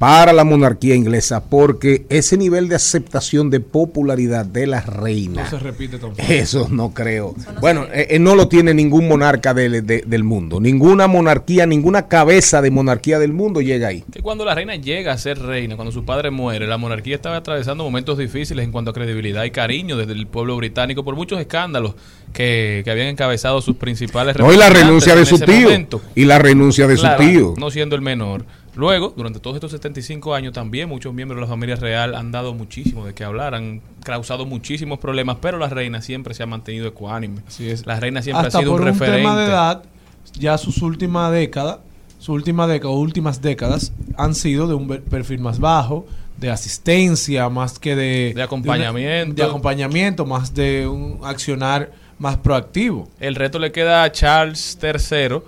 la monarquía inglesa porque ese nivel de aceptación de popularidad de la reina No se repite tampoco. eso no creo bueno eh, eh, no lo tiene ningún monarca del, de- del mundo ninguna monarquía ninguna cabeza de monarquía del mundo llega ahí Que cuando la reina llega a ser reina, cuando su padre muere, la monarquía estaba atravesando momentos difíciles en cuanto a credibilidad y cariño desde el pueblo británico por muchos escándalos que, que habían encabezado sus principales no y la renuncia de su tío momento. y la renuncia de Claro, su tío No siendo el menor. Luego, durante todos estos 75 años, también muchos miembros de la familia real han dado muchísimo de qué hablar, han causado muchísimos problemas, pero la reina siempre se ha mantenido ecuánime. La reina siempre Hasta ha sido por un un referente. tema de edad, ya sus últimas décadas, su última década o últimas décadas han sido de un perfil más bajo, de asistencia más que de, De acompañamiento. de, acompañamiento, más de un accionar más proactivo. El reto le queda a Charles III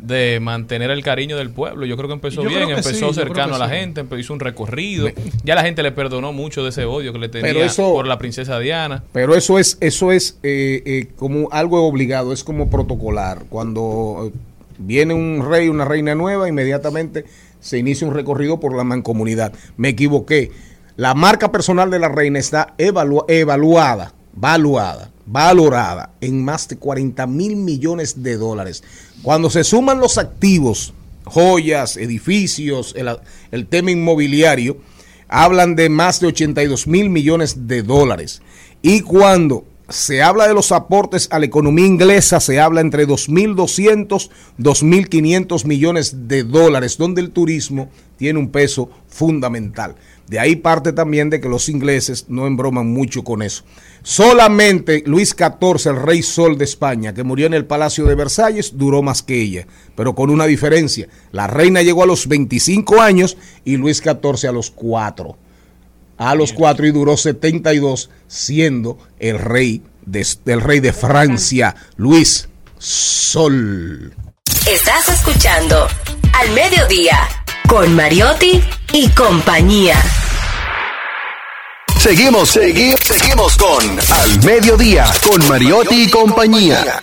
de mantener el cariño del pueblo. Yo creo que empezó Yo bien, que empezó sí, cercano a la sí. gente, hizo un recorrido. Ya la gente le perdonó mucho de ese odio que le tenía Pero eso- por la princesa Diana. Pero eso es, eso es eh, eh, como algo obligado, es como protocolar. Cuando eh, viene un rey, una reina nueva, inmediatamente se inicia un recorrido por la mancomunidad. Me equivoqué. La marca personal de la reina está evalua- evaluada. Valuada, valorada en más de 40 mil millones de dólares. Cuando se suman los activos, joyas, edificios, el, el tema inmobiliario, hablan de más de 82 mil millones de dólares. Y cuando se habla de los aportes a la economía inglesa, se habla entre 2.200, 2.500 millones de dólares, donde el turismo tiene un peso fundamental. De ahí parte también de que los ingleses no embroman mucho con eso. Solamente Luis XIV, el rey sol de España, que murió en el Palacio de Versalles, duró más que ella, pero con una diferencia. La reina llegó a los 25 años y Luis XIV a los 4 a los cuatro y duró 72 siendo el rey de, el rey de Francia, Luis Sol. Estás escuchando Al Mediodía con Mariotti y compañía. Seguimos, seguimos, seguimos con Al Mediodía con Mariotti y compañía.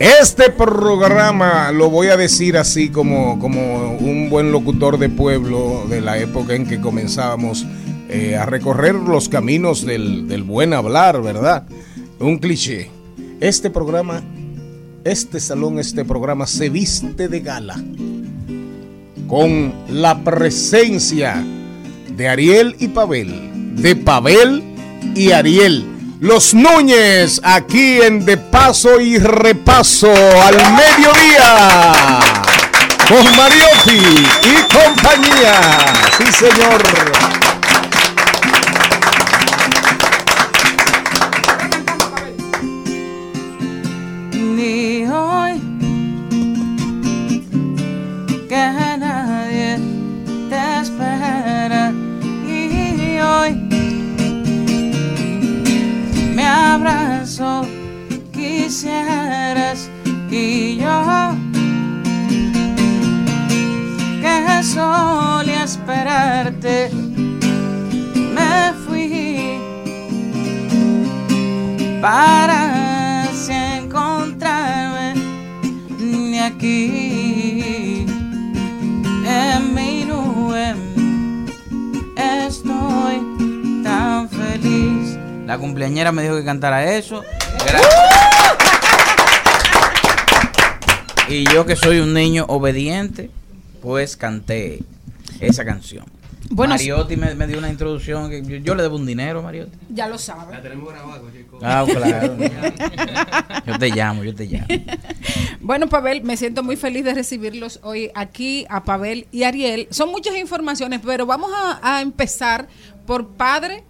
Este programa lo voy a decir así como, como un buen locutor de pueblo de la época en que comenzábamos eh, a recorrer los caminos del, del buen hablar, ¿verdad? Un cliché. Este programa, este salón, este programa se viste de gala con la presencia de Ariel y Pavel, de Pavel y Ariel. Los Núñez, aquí en De Paso y Repaso al mediodía. Con Mariotti y compañía. Sí, señor. Abrazo quisieras y yo que solía esperarte me fui para así encontrarme ni aquí en mi nube. Estoy La cumpleañera me dijo que cantara eso. Y yo que soy un niño obediente, pues canté esa canción. Bueno, Mariotti me, me dio una introducción que yo, yo le debo un dinero, Mariotti. Ya lo sabe. La tenemos grabada, Ah, claro. yo te llamo, yo te llamo. Bueno, Pavel, me siento muy feliz de recibirlos hoy aquí a Pavel y Ariel. Son muchas informaciones, pero vamos a, a empezar por padre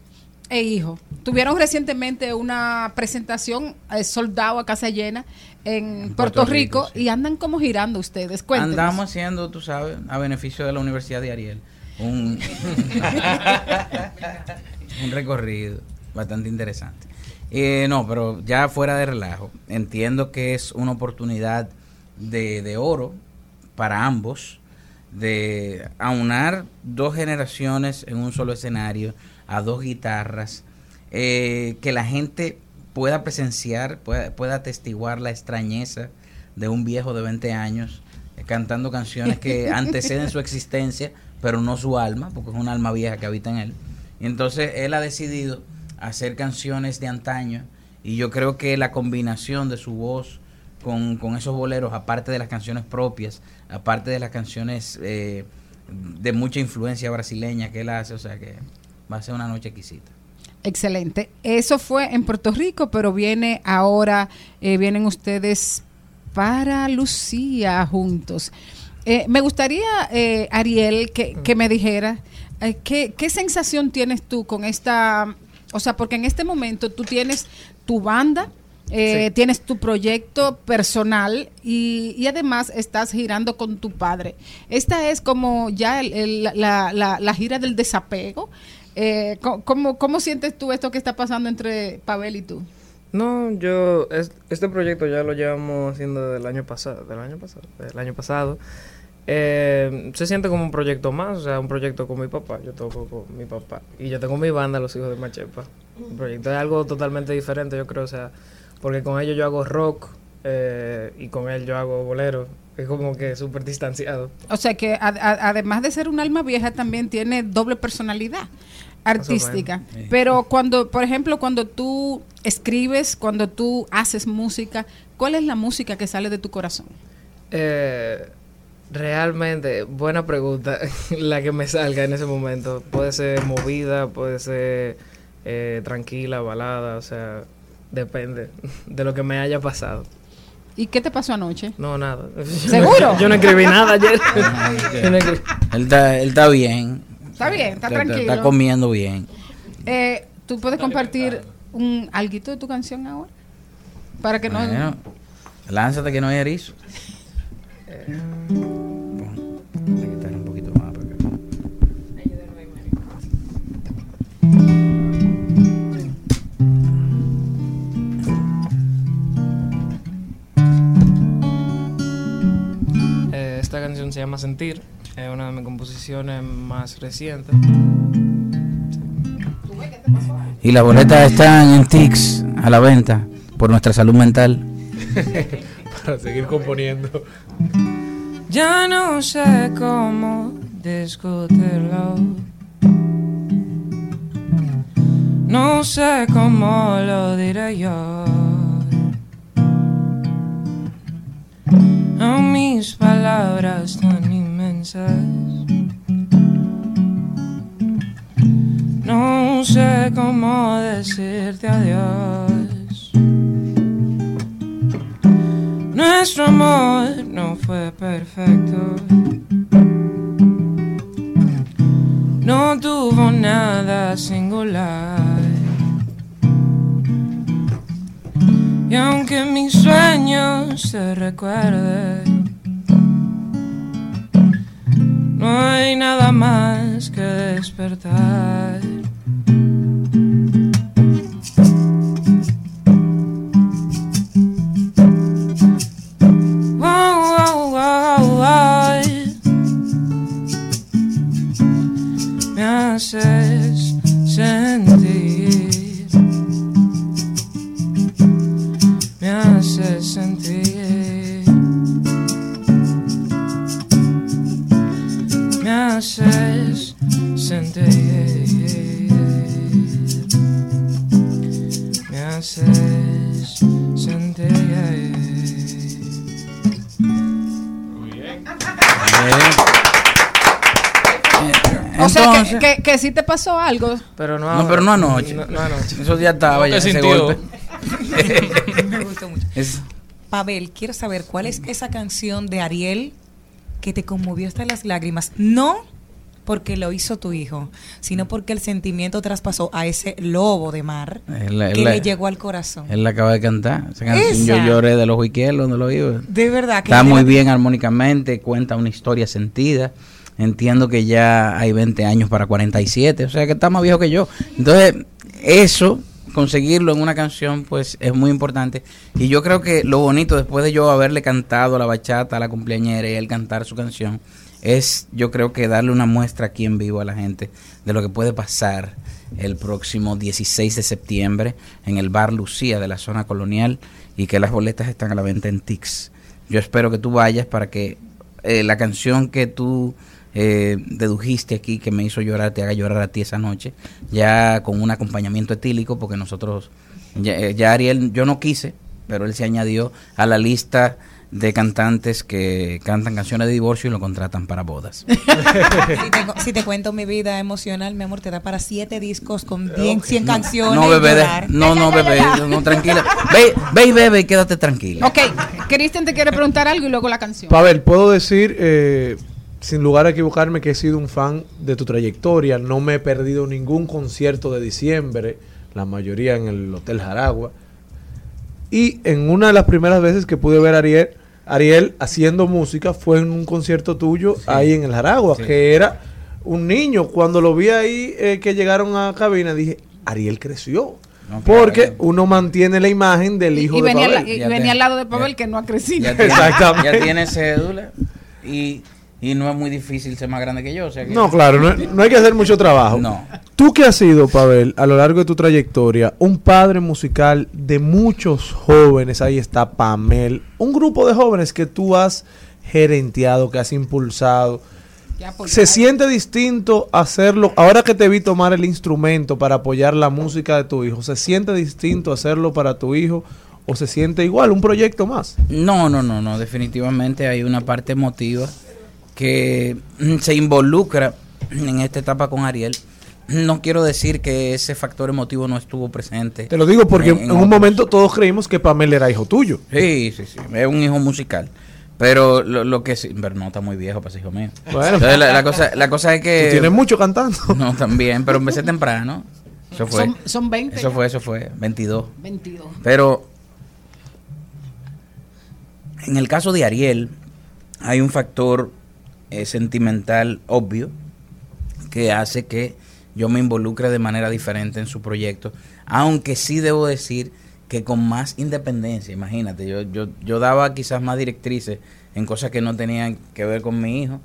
e hijo. Tuvieron recientemente una presentación eh, soldado a casa llena en Puerto, Puerto Rico, Rico, y andan como girando ustedes. Cuéntenos. Andamos haciendo, tú sabes, a beneficio de la Universidad de Ariel, un, un recorrido bastante interesante. Eh, no, pero ya fuera de relajo, entiendo que es una oportunidad de, de oro para ambos, de aunar dos generaciones en un solo escenario, a dos guitarras, eh, que la gente pueda presenciar, pueda, pueda atestiguar la extrañeza de un viejo de 20 años eh, cantando canciones que anteceden su existencia, pero no su alma, porque es un alma vieja que habita en él. Y entonces él ha decidido hacer canciones de antaño y yo creo que la combinación de su voz con, con esos boleros, aparte de las canciones propias, aparte de las canciones eh, de mucha influencia brasileña que él hace, o sea que va a ser una noche exquisita. Excelente. Eso fue en Puerto Rico, pero viene ahora, eh, vienen ustedes para Lucía juntos. Eh, me gustaría, eh, Ariel, que, que me dijera, eh, ¿qué, ¿qué sensación tienes tú con esta, o sea, porque en este momento tú tienes tu banda eh, Sí. tienes tu proyecto personal y, y además estás girando con tu padre. Esta es como ya el- el- la, la- la gira del desapego. Eh, ¿cómo, ¿Cómo sientes tú esto que está pasando entre Pavel y tú? No, yo, es- este proyecto ya lo llevamos haciendo del año pasado, del año pasado, del año pasado. Eh, se siente como un proyecto más, o sea, un proyecto con mi papá, yo toco con mi papá. Y yo tengo mi banda, Los Hijos de Machepa. El proyecto es algo totalmente diferente, yo creo, o sea, porque con ellos yo hago rock eh, y con él yo hago bolero. Es como que súper distanciado. O sea que a- a- además de ser un alma vieja, también tiene doble personalidad artística. Pero cuando, por ejemplo, cuando tú escribes, cuando tú haces música, ¿cuál es la música que sale de tu corazón? Eh, realmente, buena pregunta. la que me salga en ese momento. Puede ser movida, puede ser eh, tranquila, balada, o sea, depende de lo que me haya pasado. ¿Y qué te pasó anoche? No, nada. ¿Seguro? Yo no escribí nada ayer. Yo no escribí- Él está, él está bien. Está bien, está Está- tranquilo. Está comiendo bien. Eh, ¿Tú puedes compartir un alguito de tu canción ahora? Para que no... Bueno, lánzate que no hay erizo. Eh, esta canción se llama Sentir. Es una de mis composiciones más recientes. Y las boletas están en TIX a la venta por nuestra salud mental. Para seguir componiendo. Ya no sé cómo discutirlo. No sé cómo lo diré yo. A mis palabras tan No sé cómo decirte adiós. Nuestro amor no fue perfecto. No tuvo nada singular. Y aunque mis sueños se recuerden, no hay nada más que despertar. Me que, que, que sí te pasó algo. Pero no, No, pero no anoche. No, no anoche. Esos días estaba ¿Cómo ya ese sintió? golpe. Me gustó mucho. Es- Pavel, quiero saber cuál es esa canción de Ariel que te conmovió hasta las lágrimas. No porque lo hizo tu hijo, sino porque el sentimiento traspasó a ese lobo de mar la- que él la- le llegó al corazón. Él la acaba de cantar. Esa canción Esa. yo lloré de los izquierdos donde lo iba. De verdad que Está muy bien armónicamente, cuenta una historia sentida. Entiendo que ya hay 20 años para 47, o sea que está más viejo que yo. Entonces, eso, conseguirlo en una canción, pues es muy importante. Y yo creo que lo bonito, después de yo haberle cantado la bachata a la cumpleañera y él cantar su canción, es yo creo que darle una muestra aquí en vivo a la gente de lo que puede pasar el próximo 16 de septiembre en el bar Lucía de la zona colonial y que las boletas están a la venta en Tix. Yo espero que tú vayas para que eh, la canción que tú eh, dedujiste aquí, que me hizo llorar, te haga llorar a ti esa noche, ya con un acompañamiento etílico, porque nosotros, ya, eh, ya Ariel, yo no quise, pero él se añadió a la lista de cantantes que cantan canciones de divorcio y lo contratan para bodas. si, te, si te cuento mi vida emocional, mi amor, te da para siete discos con 10, 100 canciones. No, bebé, de- no, no, bebé, no, tranquila. Ve, ve y bebe y quédate tranquila. Ok, Cristian te quiere preguntar algo y luego la canción. Pavel, puedo decir, eh, sin lugar a equivocarme, que he sido un fan de tu trayectoria. No me he perdido ningún concierto de diciembre, la mayoría en el Hotel Jaragua. Y en una de las primeras veces que pude ver a Ariel, Ariel haciendo música fue en un concierto tuyo ahí en el Jaragua, que era un niño. Cuando lo vi ahí eh, que llegaron a cabina, dije, Ariel creció. Porque uno mantiene la imagen del hijo Y de venía, la- y venía al lado de Pavel que no ha crecido. Ya tiene, ya tiene cédula y, y no es muy difícil ser más grande que yo. o sea que- No, claro, no, no hay que hacer mucho trabajo. No. Tú que has sido, Pavel, a lo largo de tu trayectoria, un padre musical de muchos jóvenes, ahí está Pamel, un grupo de jóvenes que tú has gerenteado, que has impulsado. Se siente distinto hacerlo, ahora que te vi tomar el instrumento para apoyar la música de tu hijo, ¿se siente distinto hacerlo para tu hijo o se siente igual, un proyecto más? No, no, no, no. Definitivamente hay una parte emotiva que mm, se involucra en esta etapa con Ariel. No quiero decir que ese factor emotivo no estuvo presente. Te lo digo porque en, un otros. momento todos creímos que Pamel era hijo tuyo. Sí, sí, sí. Es un hijo musical. Pero lo, lo que sí. Pero no está muy viejo para ser hijo mío. Bueno. Entonces, la, la cosa, la cosa es que. Tú tienes mucho cantando. No, también. Pero empecé temprano. Eso fue. Son- son 20 Eso ya. fue, eso fue. 22. 22. Pero en el caso de Ariel, hay un factor eh, sentimental obvio que hace que yo me involucre de manera diferente en su proyecto, aunque sí debo decir que con más independencia, imagínate, yo, yo, yo daba quizás más directrices en cosas que no tenían que ver con mi hijo,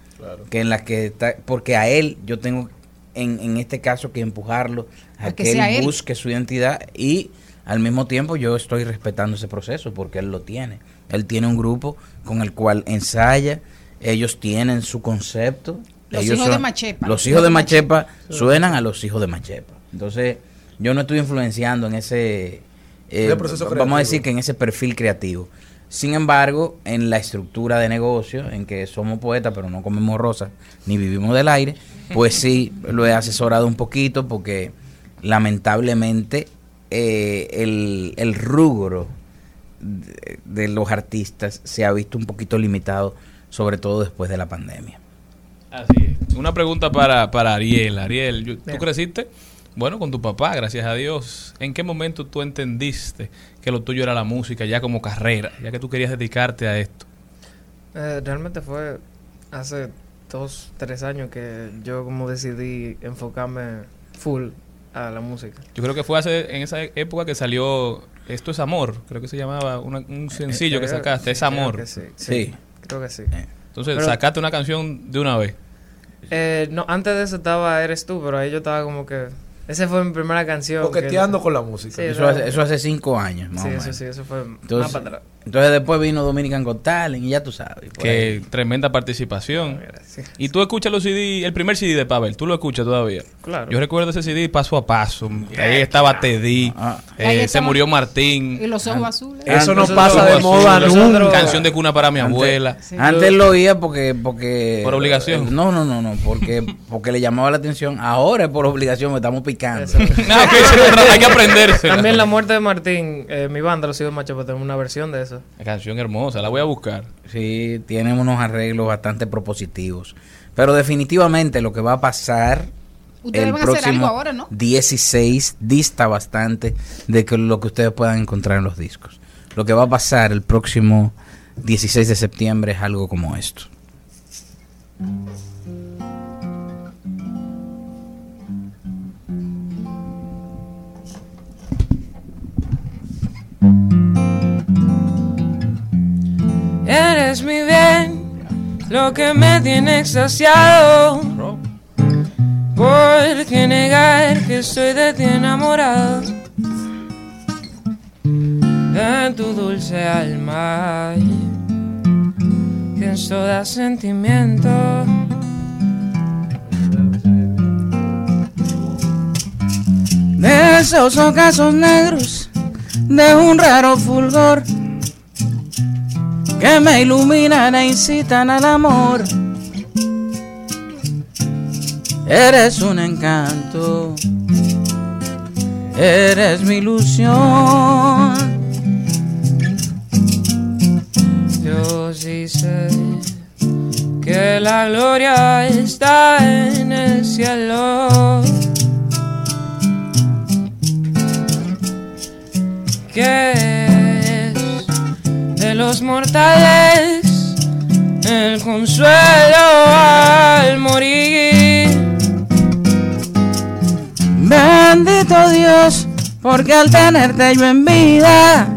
que en las que está, porque a él yo tengo en, en este caso que empujarlo a, A que que, sea él él. busque su identidad y al mismo tiempo yo estoy respetando ese proceso porque él lo tiene. Él tiene un grupo con el cual ensaya, ellos tienen su concepto. Los ellos hijos de Machepa. Los hijos de Machepa suenan a los hijos de Machepa. Entonces, yo no estoy influenciando en ese, eh, proceso vamos creativo. a decir que en ese perfil creativo. Sin embargo, en la estructura de negocio, en que somos poetas pero no comemos rosas ni vivimos del aire, pues sí, lo he asesorado un poquito porque lamentablemente eh, el, el rubro de, de los artistas se ha visto un poquito limitado, sobre todo después de la pandemia. Así es. Una pregunta para, para Ariel. Ariel, yo- tú creciste, bueno, con tu papá, gracias a Dios. ¿En qué momento tú entendiste que lo tuyo era la música ya como carrera, ya que tú querías dedicarte a esto? Eh, realmente fue hace dos, tres años que yo como decidí enfocarme full a la música. Yo creo que fue hace en esa época que salió Esto es Amor, creo que se llamaba una- un sencillo que creo- sacaste, Es Amor. que sí, sí, creo que sí. Entonces Pero- sacaste una canción de una vez. Eh, no, antes de eso estaba Eres tú, pero ahí yo estaba como que... Esa fue mi primera canción. Coqueteando que- con la música. Sí, Eso hace, eso hace cinco años, más Sí, o eso sí, eso fue más Entonces, para atrás. Entonces después vino Dominican Got Talent y ya tú sabes. Que ahí. tremenda participación. Y tú escuchas los CD, el primer CD de Pavel, tú lo escuchas todavía. Claro. Yo recuerdo ese CD paso a paso. Ahí estaba Teddy, Ah. eh, Ahí se murió Martín. Y los ojos azules. Eso no pasa de moda nunca. Canción de cuna para mi Antes- abuela. Antes lo oía porque, porque... Por obligación. No, no, no, no, porque, porque le llamaba la atención. Ahora es por obligación, me estamos picando. No, que hay que aprenderse. También la muerte de Martín, eh, mi banda, Los Hijos de Machepa, tenemos una versión de eso. La canción hermosa, la voy a buscar. Sí, tienen unos arreglos bastante propositivos. Pero definitivamente lo que va a pasar Ustedes el van a hacer próximo algo ahora, ¿no? 16 dista bastante de que lo que ustedes puedan encontrar en los discos. Lo que va a pasar el próximo 16 de septiembre es algo como esto. Eres mi bien, lo que me tiene extasiado. ¿Por qué negar que estoy de ti enamorado? De tu dulce alma, que es toda sentimiento. De esos ocasos negros, de un raro fulgor que me iluminan e incitan al amor. Eres un encanto, eres mi ilusión. Yo sí sé que la gloria está en el cielo. Que los mortales, el consuelo al morir. Bendito Dios, porque al tenerte yo en vida,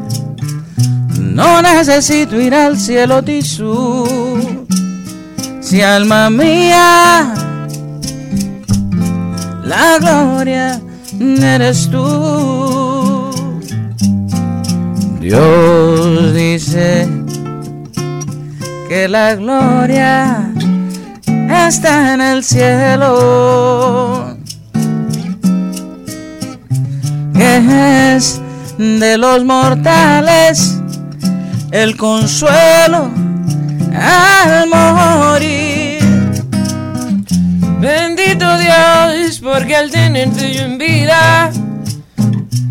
no necesito ir al cielo tisú. Si alma mía, la gloria eres tú. Dios dice que la gloria está en el cielo. Que es de los mortales el consuelo al morir. Bendito Dios, porque al tenerte yo en vida,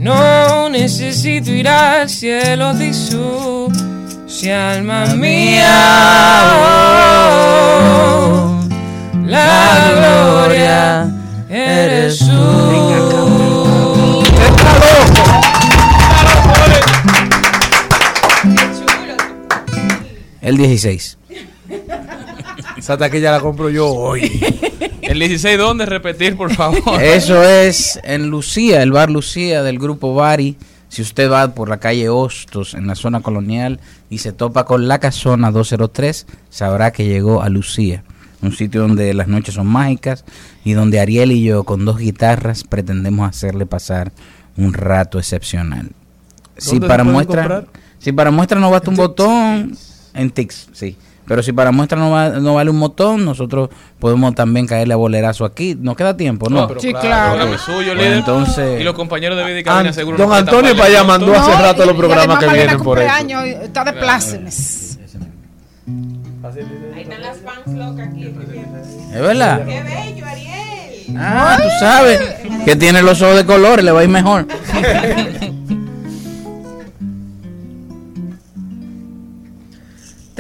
no necesito ir al cielo de su si alma mía. oh, la gloria eres tú. El 16. Esa taquilla la compro yo hoy. El 16, ¿dónde? Repetir, por favor. Eso es en Lucía, el bar Lucía del grupo Bari. Si usted va por la calle Hostos en la zona colonial y se topa con la casona 203, sabrá que llegó a Lucía, un sitio donde las noches son mágicas y donde Ariel y yo con dos guitarras pretendemos hacerle pasar un rato excepcional. Si ¿Dónde para muestra, si para muestra no basta un botón en Tix, sí. Pero si para muestra no, va- no vale un botón, nosotros podemos también caerle a bolerazo aquí. Nos queda tiempo, ¿no? No, pero Sí, claro. claro. El programa es suyo, Bueno, líder. entonces, Y los compañeros de vida An- seguro don Antonio para allá mandó hace rato los programas que vienen por eso. cumpleaños, Está de plácemes. ¿Es verdad? Qué bello, Ariel. Ah, tú sabes que tiene los ojos de colores, le va a ir mejor.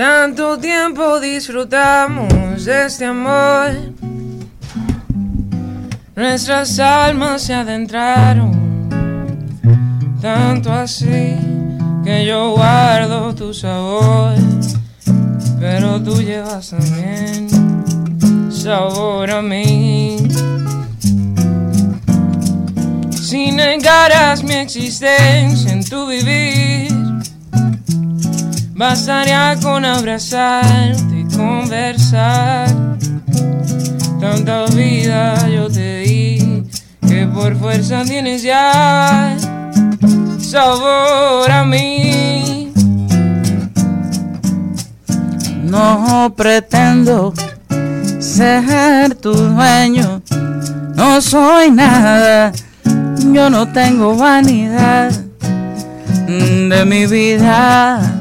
Tanto tiempo disfrutamos de este amor. Nuestras almas se adentraron. Tanto así que yo guardo tu sabor. Pero tú llevas también sabor a mí. Si negaras mi existencia en tu vivir. Bastaría con abrazarte y conversar. Tanta vida yo te di que por fuerza tienes ya sabor a mí. No pretendo ser tu dueño, no soy nada, yo no tengo vanidad de mi vida,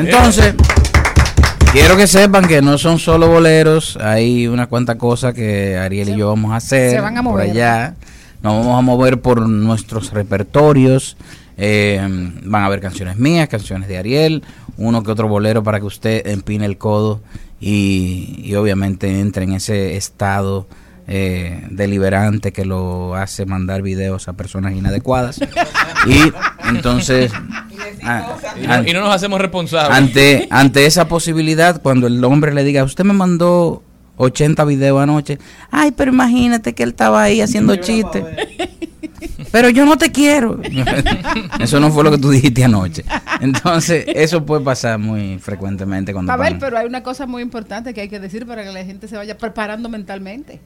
Entonces, quiero que sepan que no son solo boleros, hay una cuanta cosa que Ariel y yo vamos a hacer se van a por mover. allá. Nos vamos a mover por nuestros repertorios. eh, van a haber canciones mías, canciones de Ariel, uno que otro bolero para que usted empine el codo y, y obviamente entre en ese estado eh, deliberante que lo hace mandar videos a personas inadecuadas. y entonces... ah, Y no, y no nos hacemos responsables. ante, ante esa posibilidad, cuando el hombre le diga, usted me mandó 80 videos anoche, ay, pero imagínate que él estaba ahí haciendo chistes. Pero yo no te quiero. eso no fue lo que tú dijiste anoche. Entonces, eso puede pasar muy frecuentemente cuando A ver, pagan- pero hay una cosa muy importante que hay que decir para que la gente se vaya preparando mentalmente.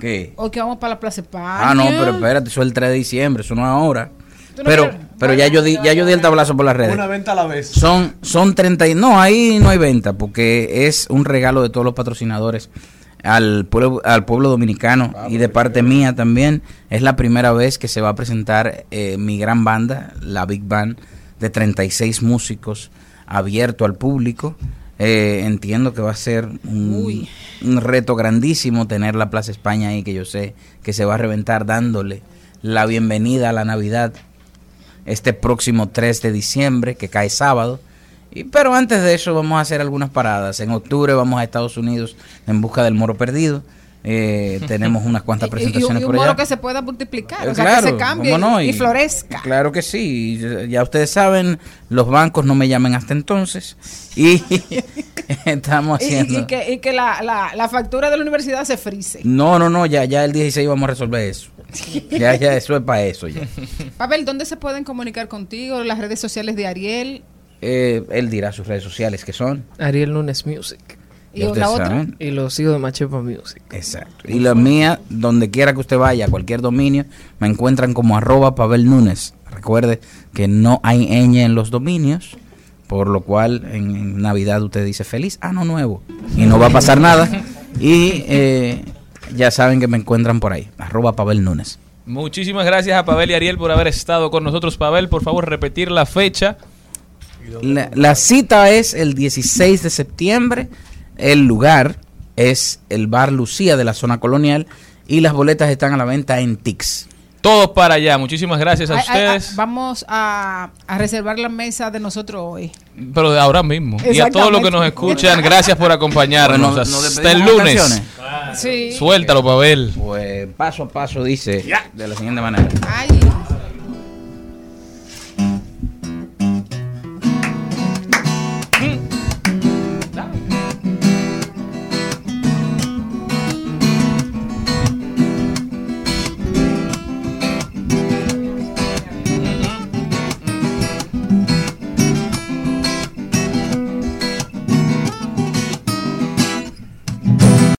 ¿Qué? O que vamos para la Plaza España. Ah, no, pero espérate, eso es el 3 de diciembre, eso no es ahora. No Pero, quieres- pero ya yo di, ya yo di el tablazo por las redes. Una venta a la vez. Son, son 30 y... No, ahí no hay venta porque es un regalo de todos los patrocinadores al pueblo, al pueblo dominicano y de parte mía también. Es la primera vez que se va a presentar eh, mi gran banda, la Big Band, de 36 músicos abierto al público. Eh, entiendo que va a ser un, un reto grandísimo tener la Plaza España ahí, que yo sé que se va a reventar dándole la bienvenida a la Navidad este próximo 3 de diciembre, que cae sábado. Y, pero antes de eso vamos a hacer algunas paradas. En octubre vamos a Estados Unidos en busca del moro perdido. Eh, tenemos unas cuantas Y, y, presentaciones y un por moro allá. que se pueda multiplicar, Eh, o sea, claro, que se cambie no, y, y florezca. Claro que sí. Ya ustedes saben, los bancos no me llamen hasta entonces. Y estamos Y, y- haciendo... y que, y que la, la, la factura de la universidad se frise. No, no, no, ya, ya el 16 vamos a resolver eso. Ya, ya, eso es para eso ya. Pavel, ¿dónde se pueden comunicar contigo? Las redes sociales de Ariel. Eh, él dirá sus redes sociales que son. Ariel Nunes Music. ¿Y la otra? saben. Y los hijos de Machepa Music. Exacto. Y la mía, donde quiera que usted vaya, a cualquier dominio, me encuentran como arroba Pavel Núñez. Recuerde que no hay ñ en los dominios, por lo cual en, en Navidad usted dice feliz ano nuevo y no va a pasar nada. Y eh, ya saben que me encuentran por ahí, arroba Pavel Núñez. Muchísimas gracias a Pavel y Ariel por haber estado con nosotros. Pavel, por favor, repetir la fecha. La, la cita es el 16 de septiembre. El lugar es el Bar Lucía de la zona colonial y las boletas están a la venta en Tix. Todos para allá. Muchísimas gracias a Ay, ay, ay, ustedes. vamos a, a reservar la mesa de nosotros hoy. Pero de ahora mismo. Y a todos los que nos escuchan, gracias por acompañarnos. Bueno, nos Hasta el lunes. canciones. Sí. Suéltalo, Pavel. Pues paso a paso dice de la siguiente manera. Ay.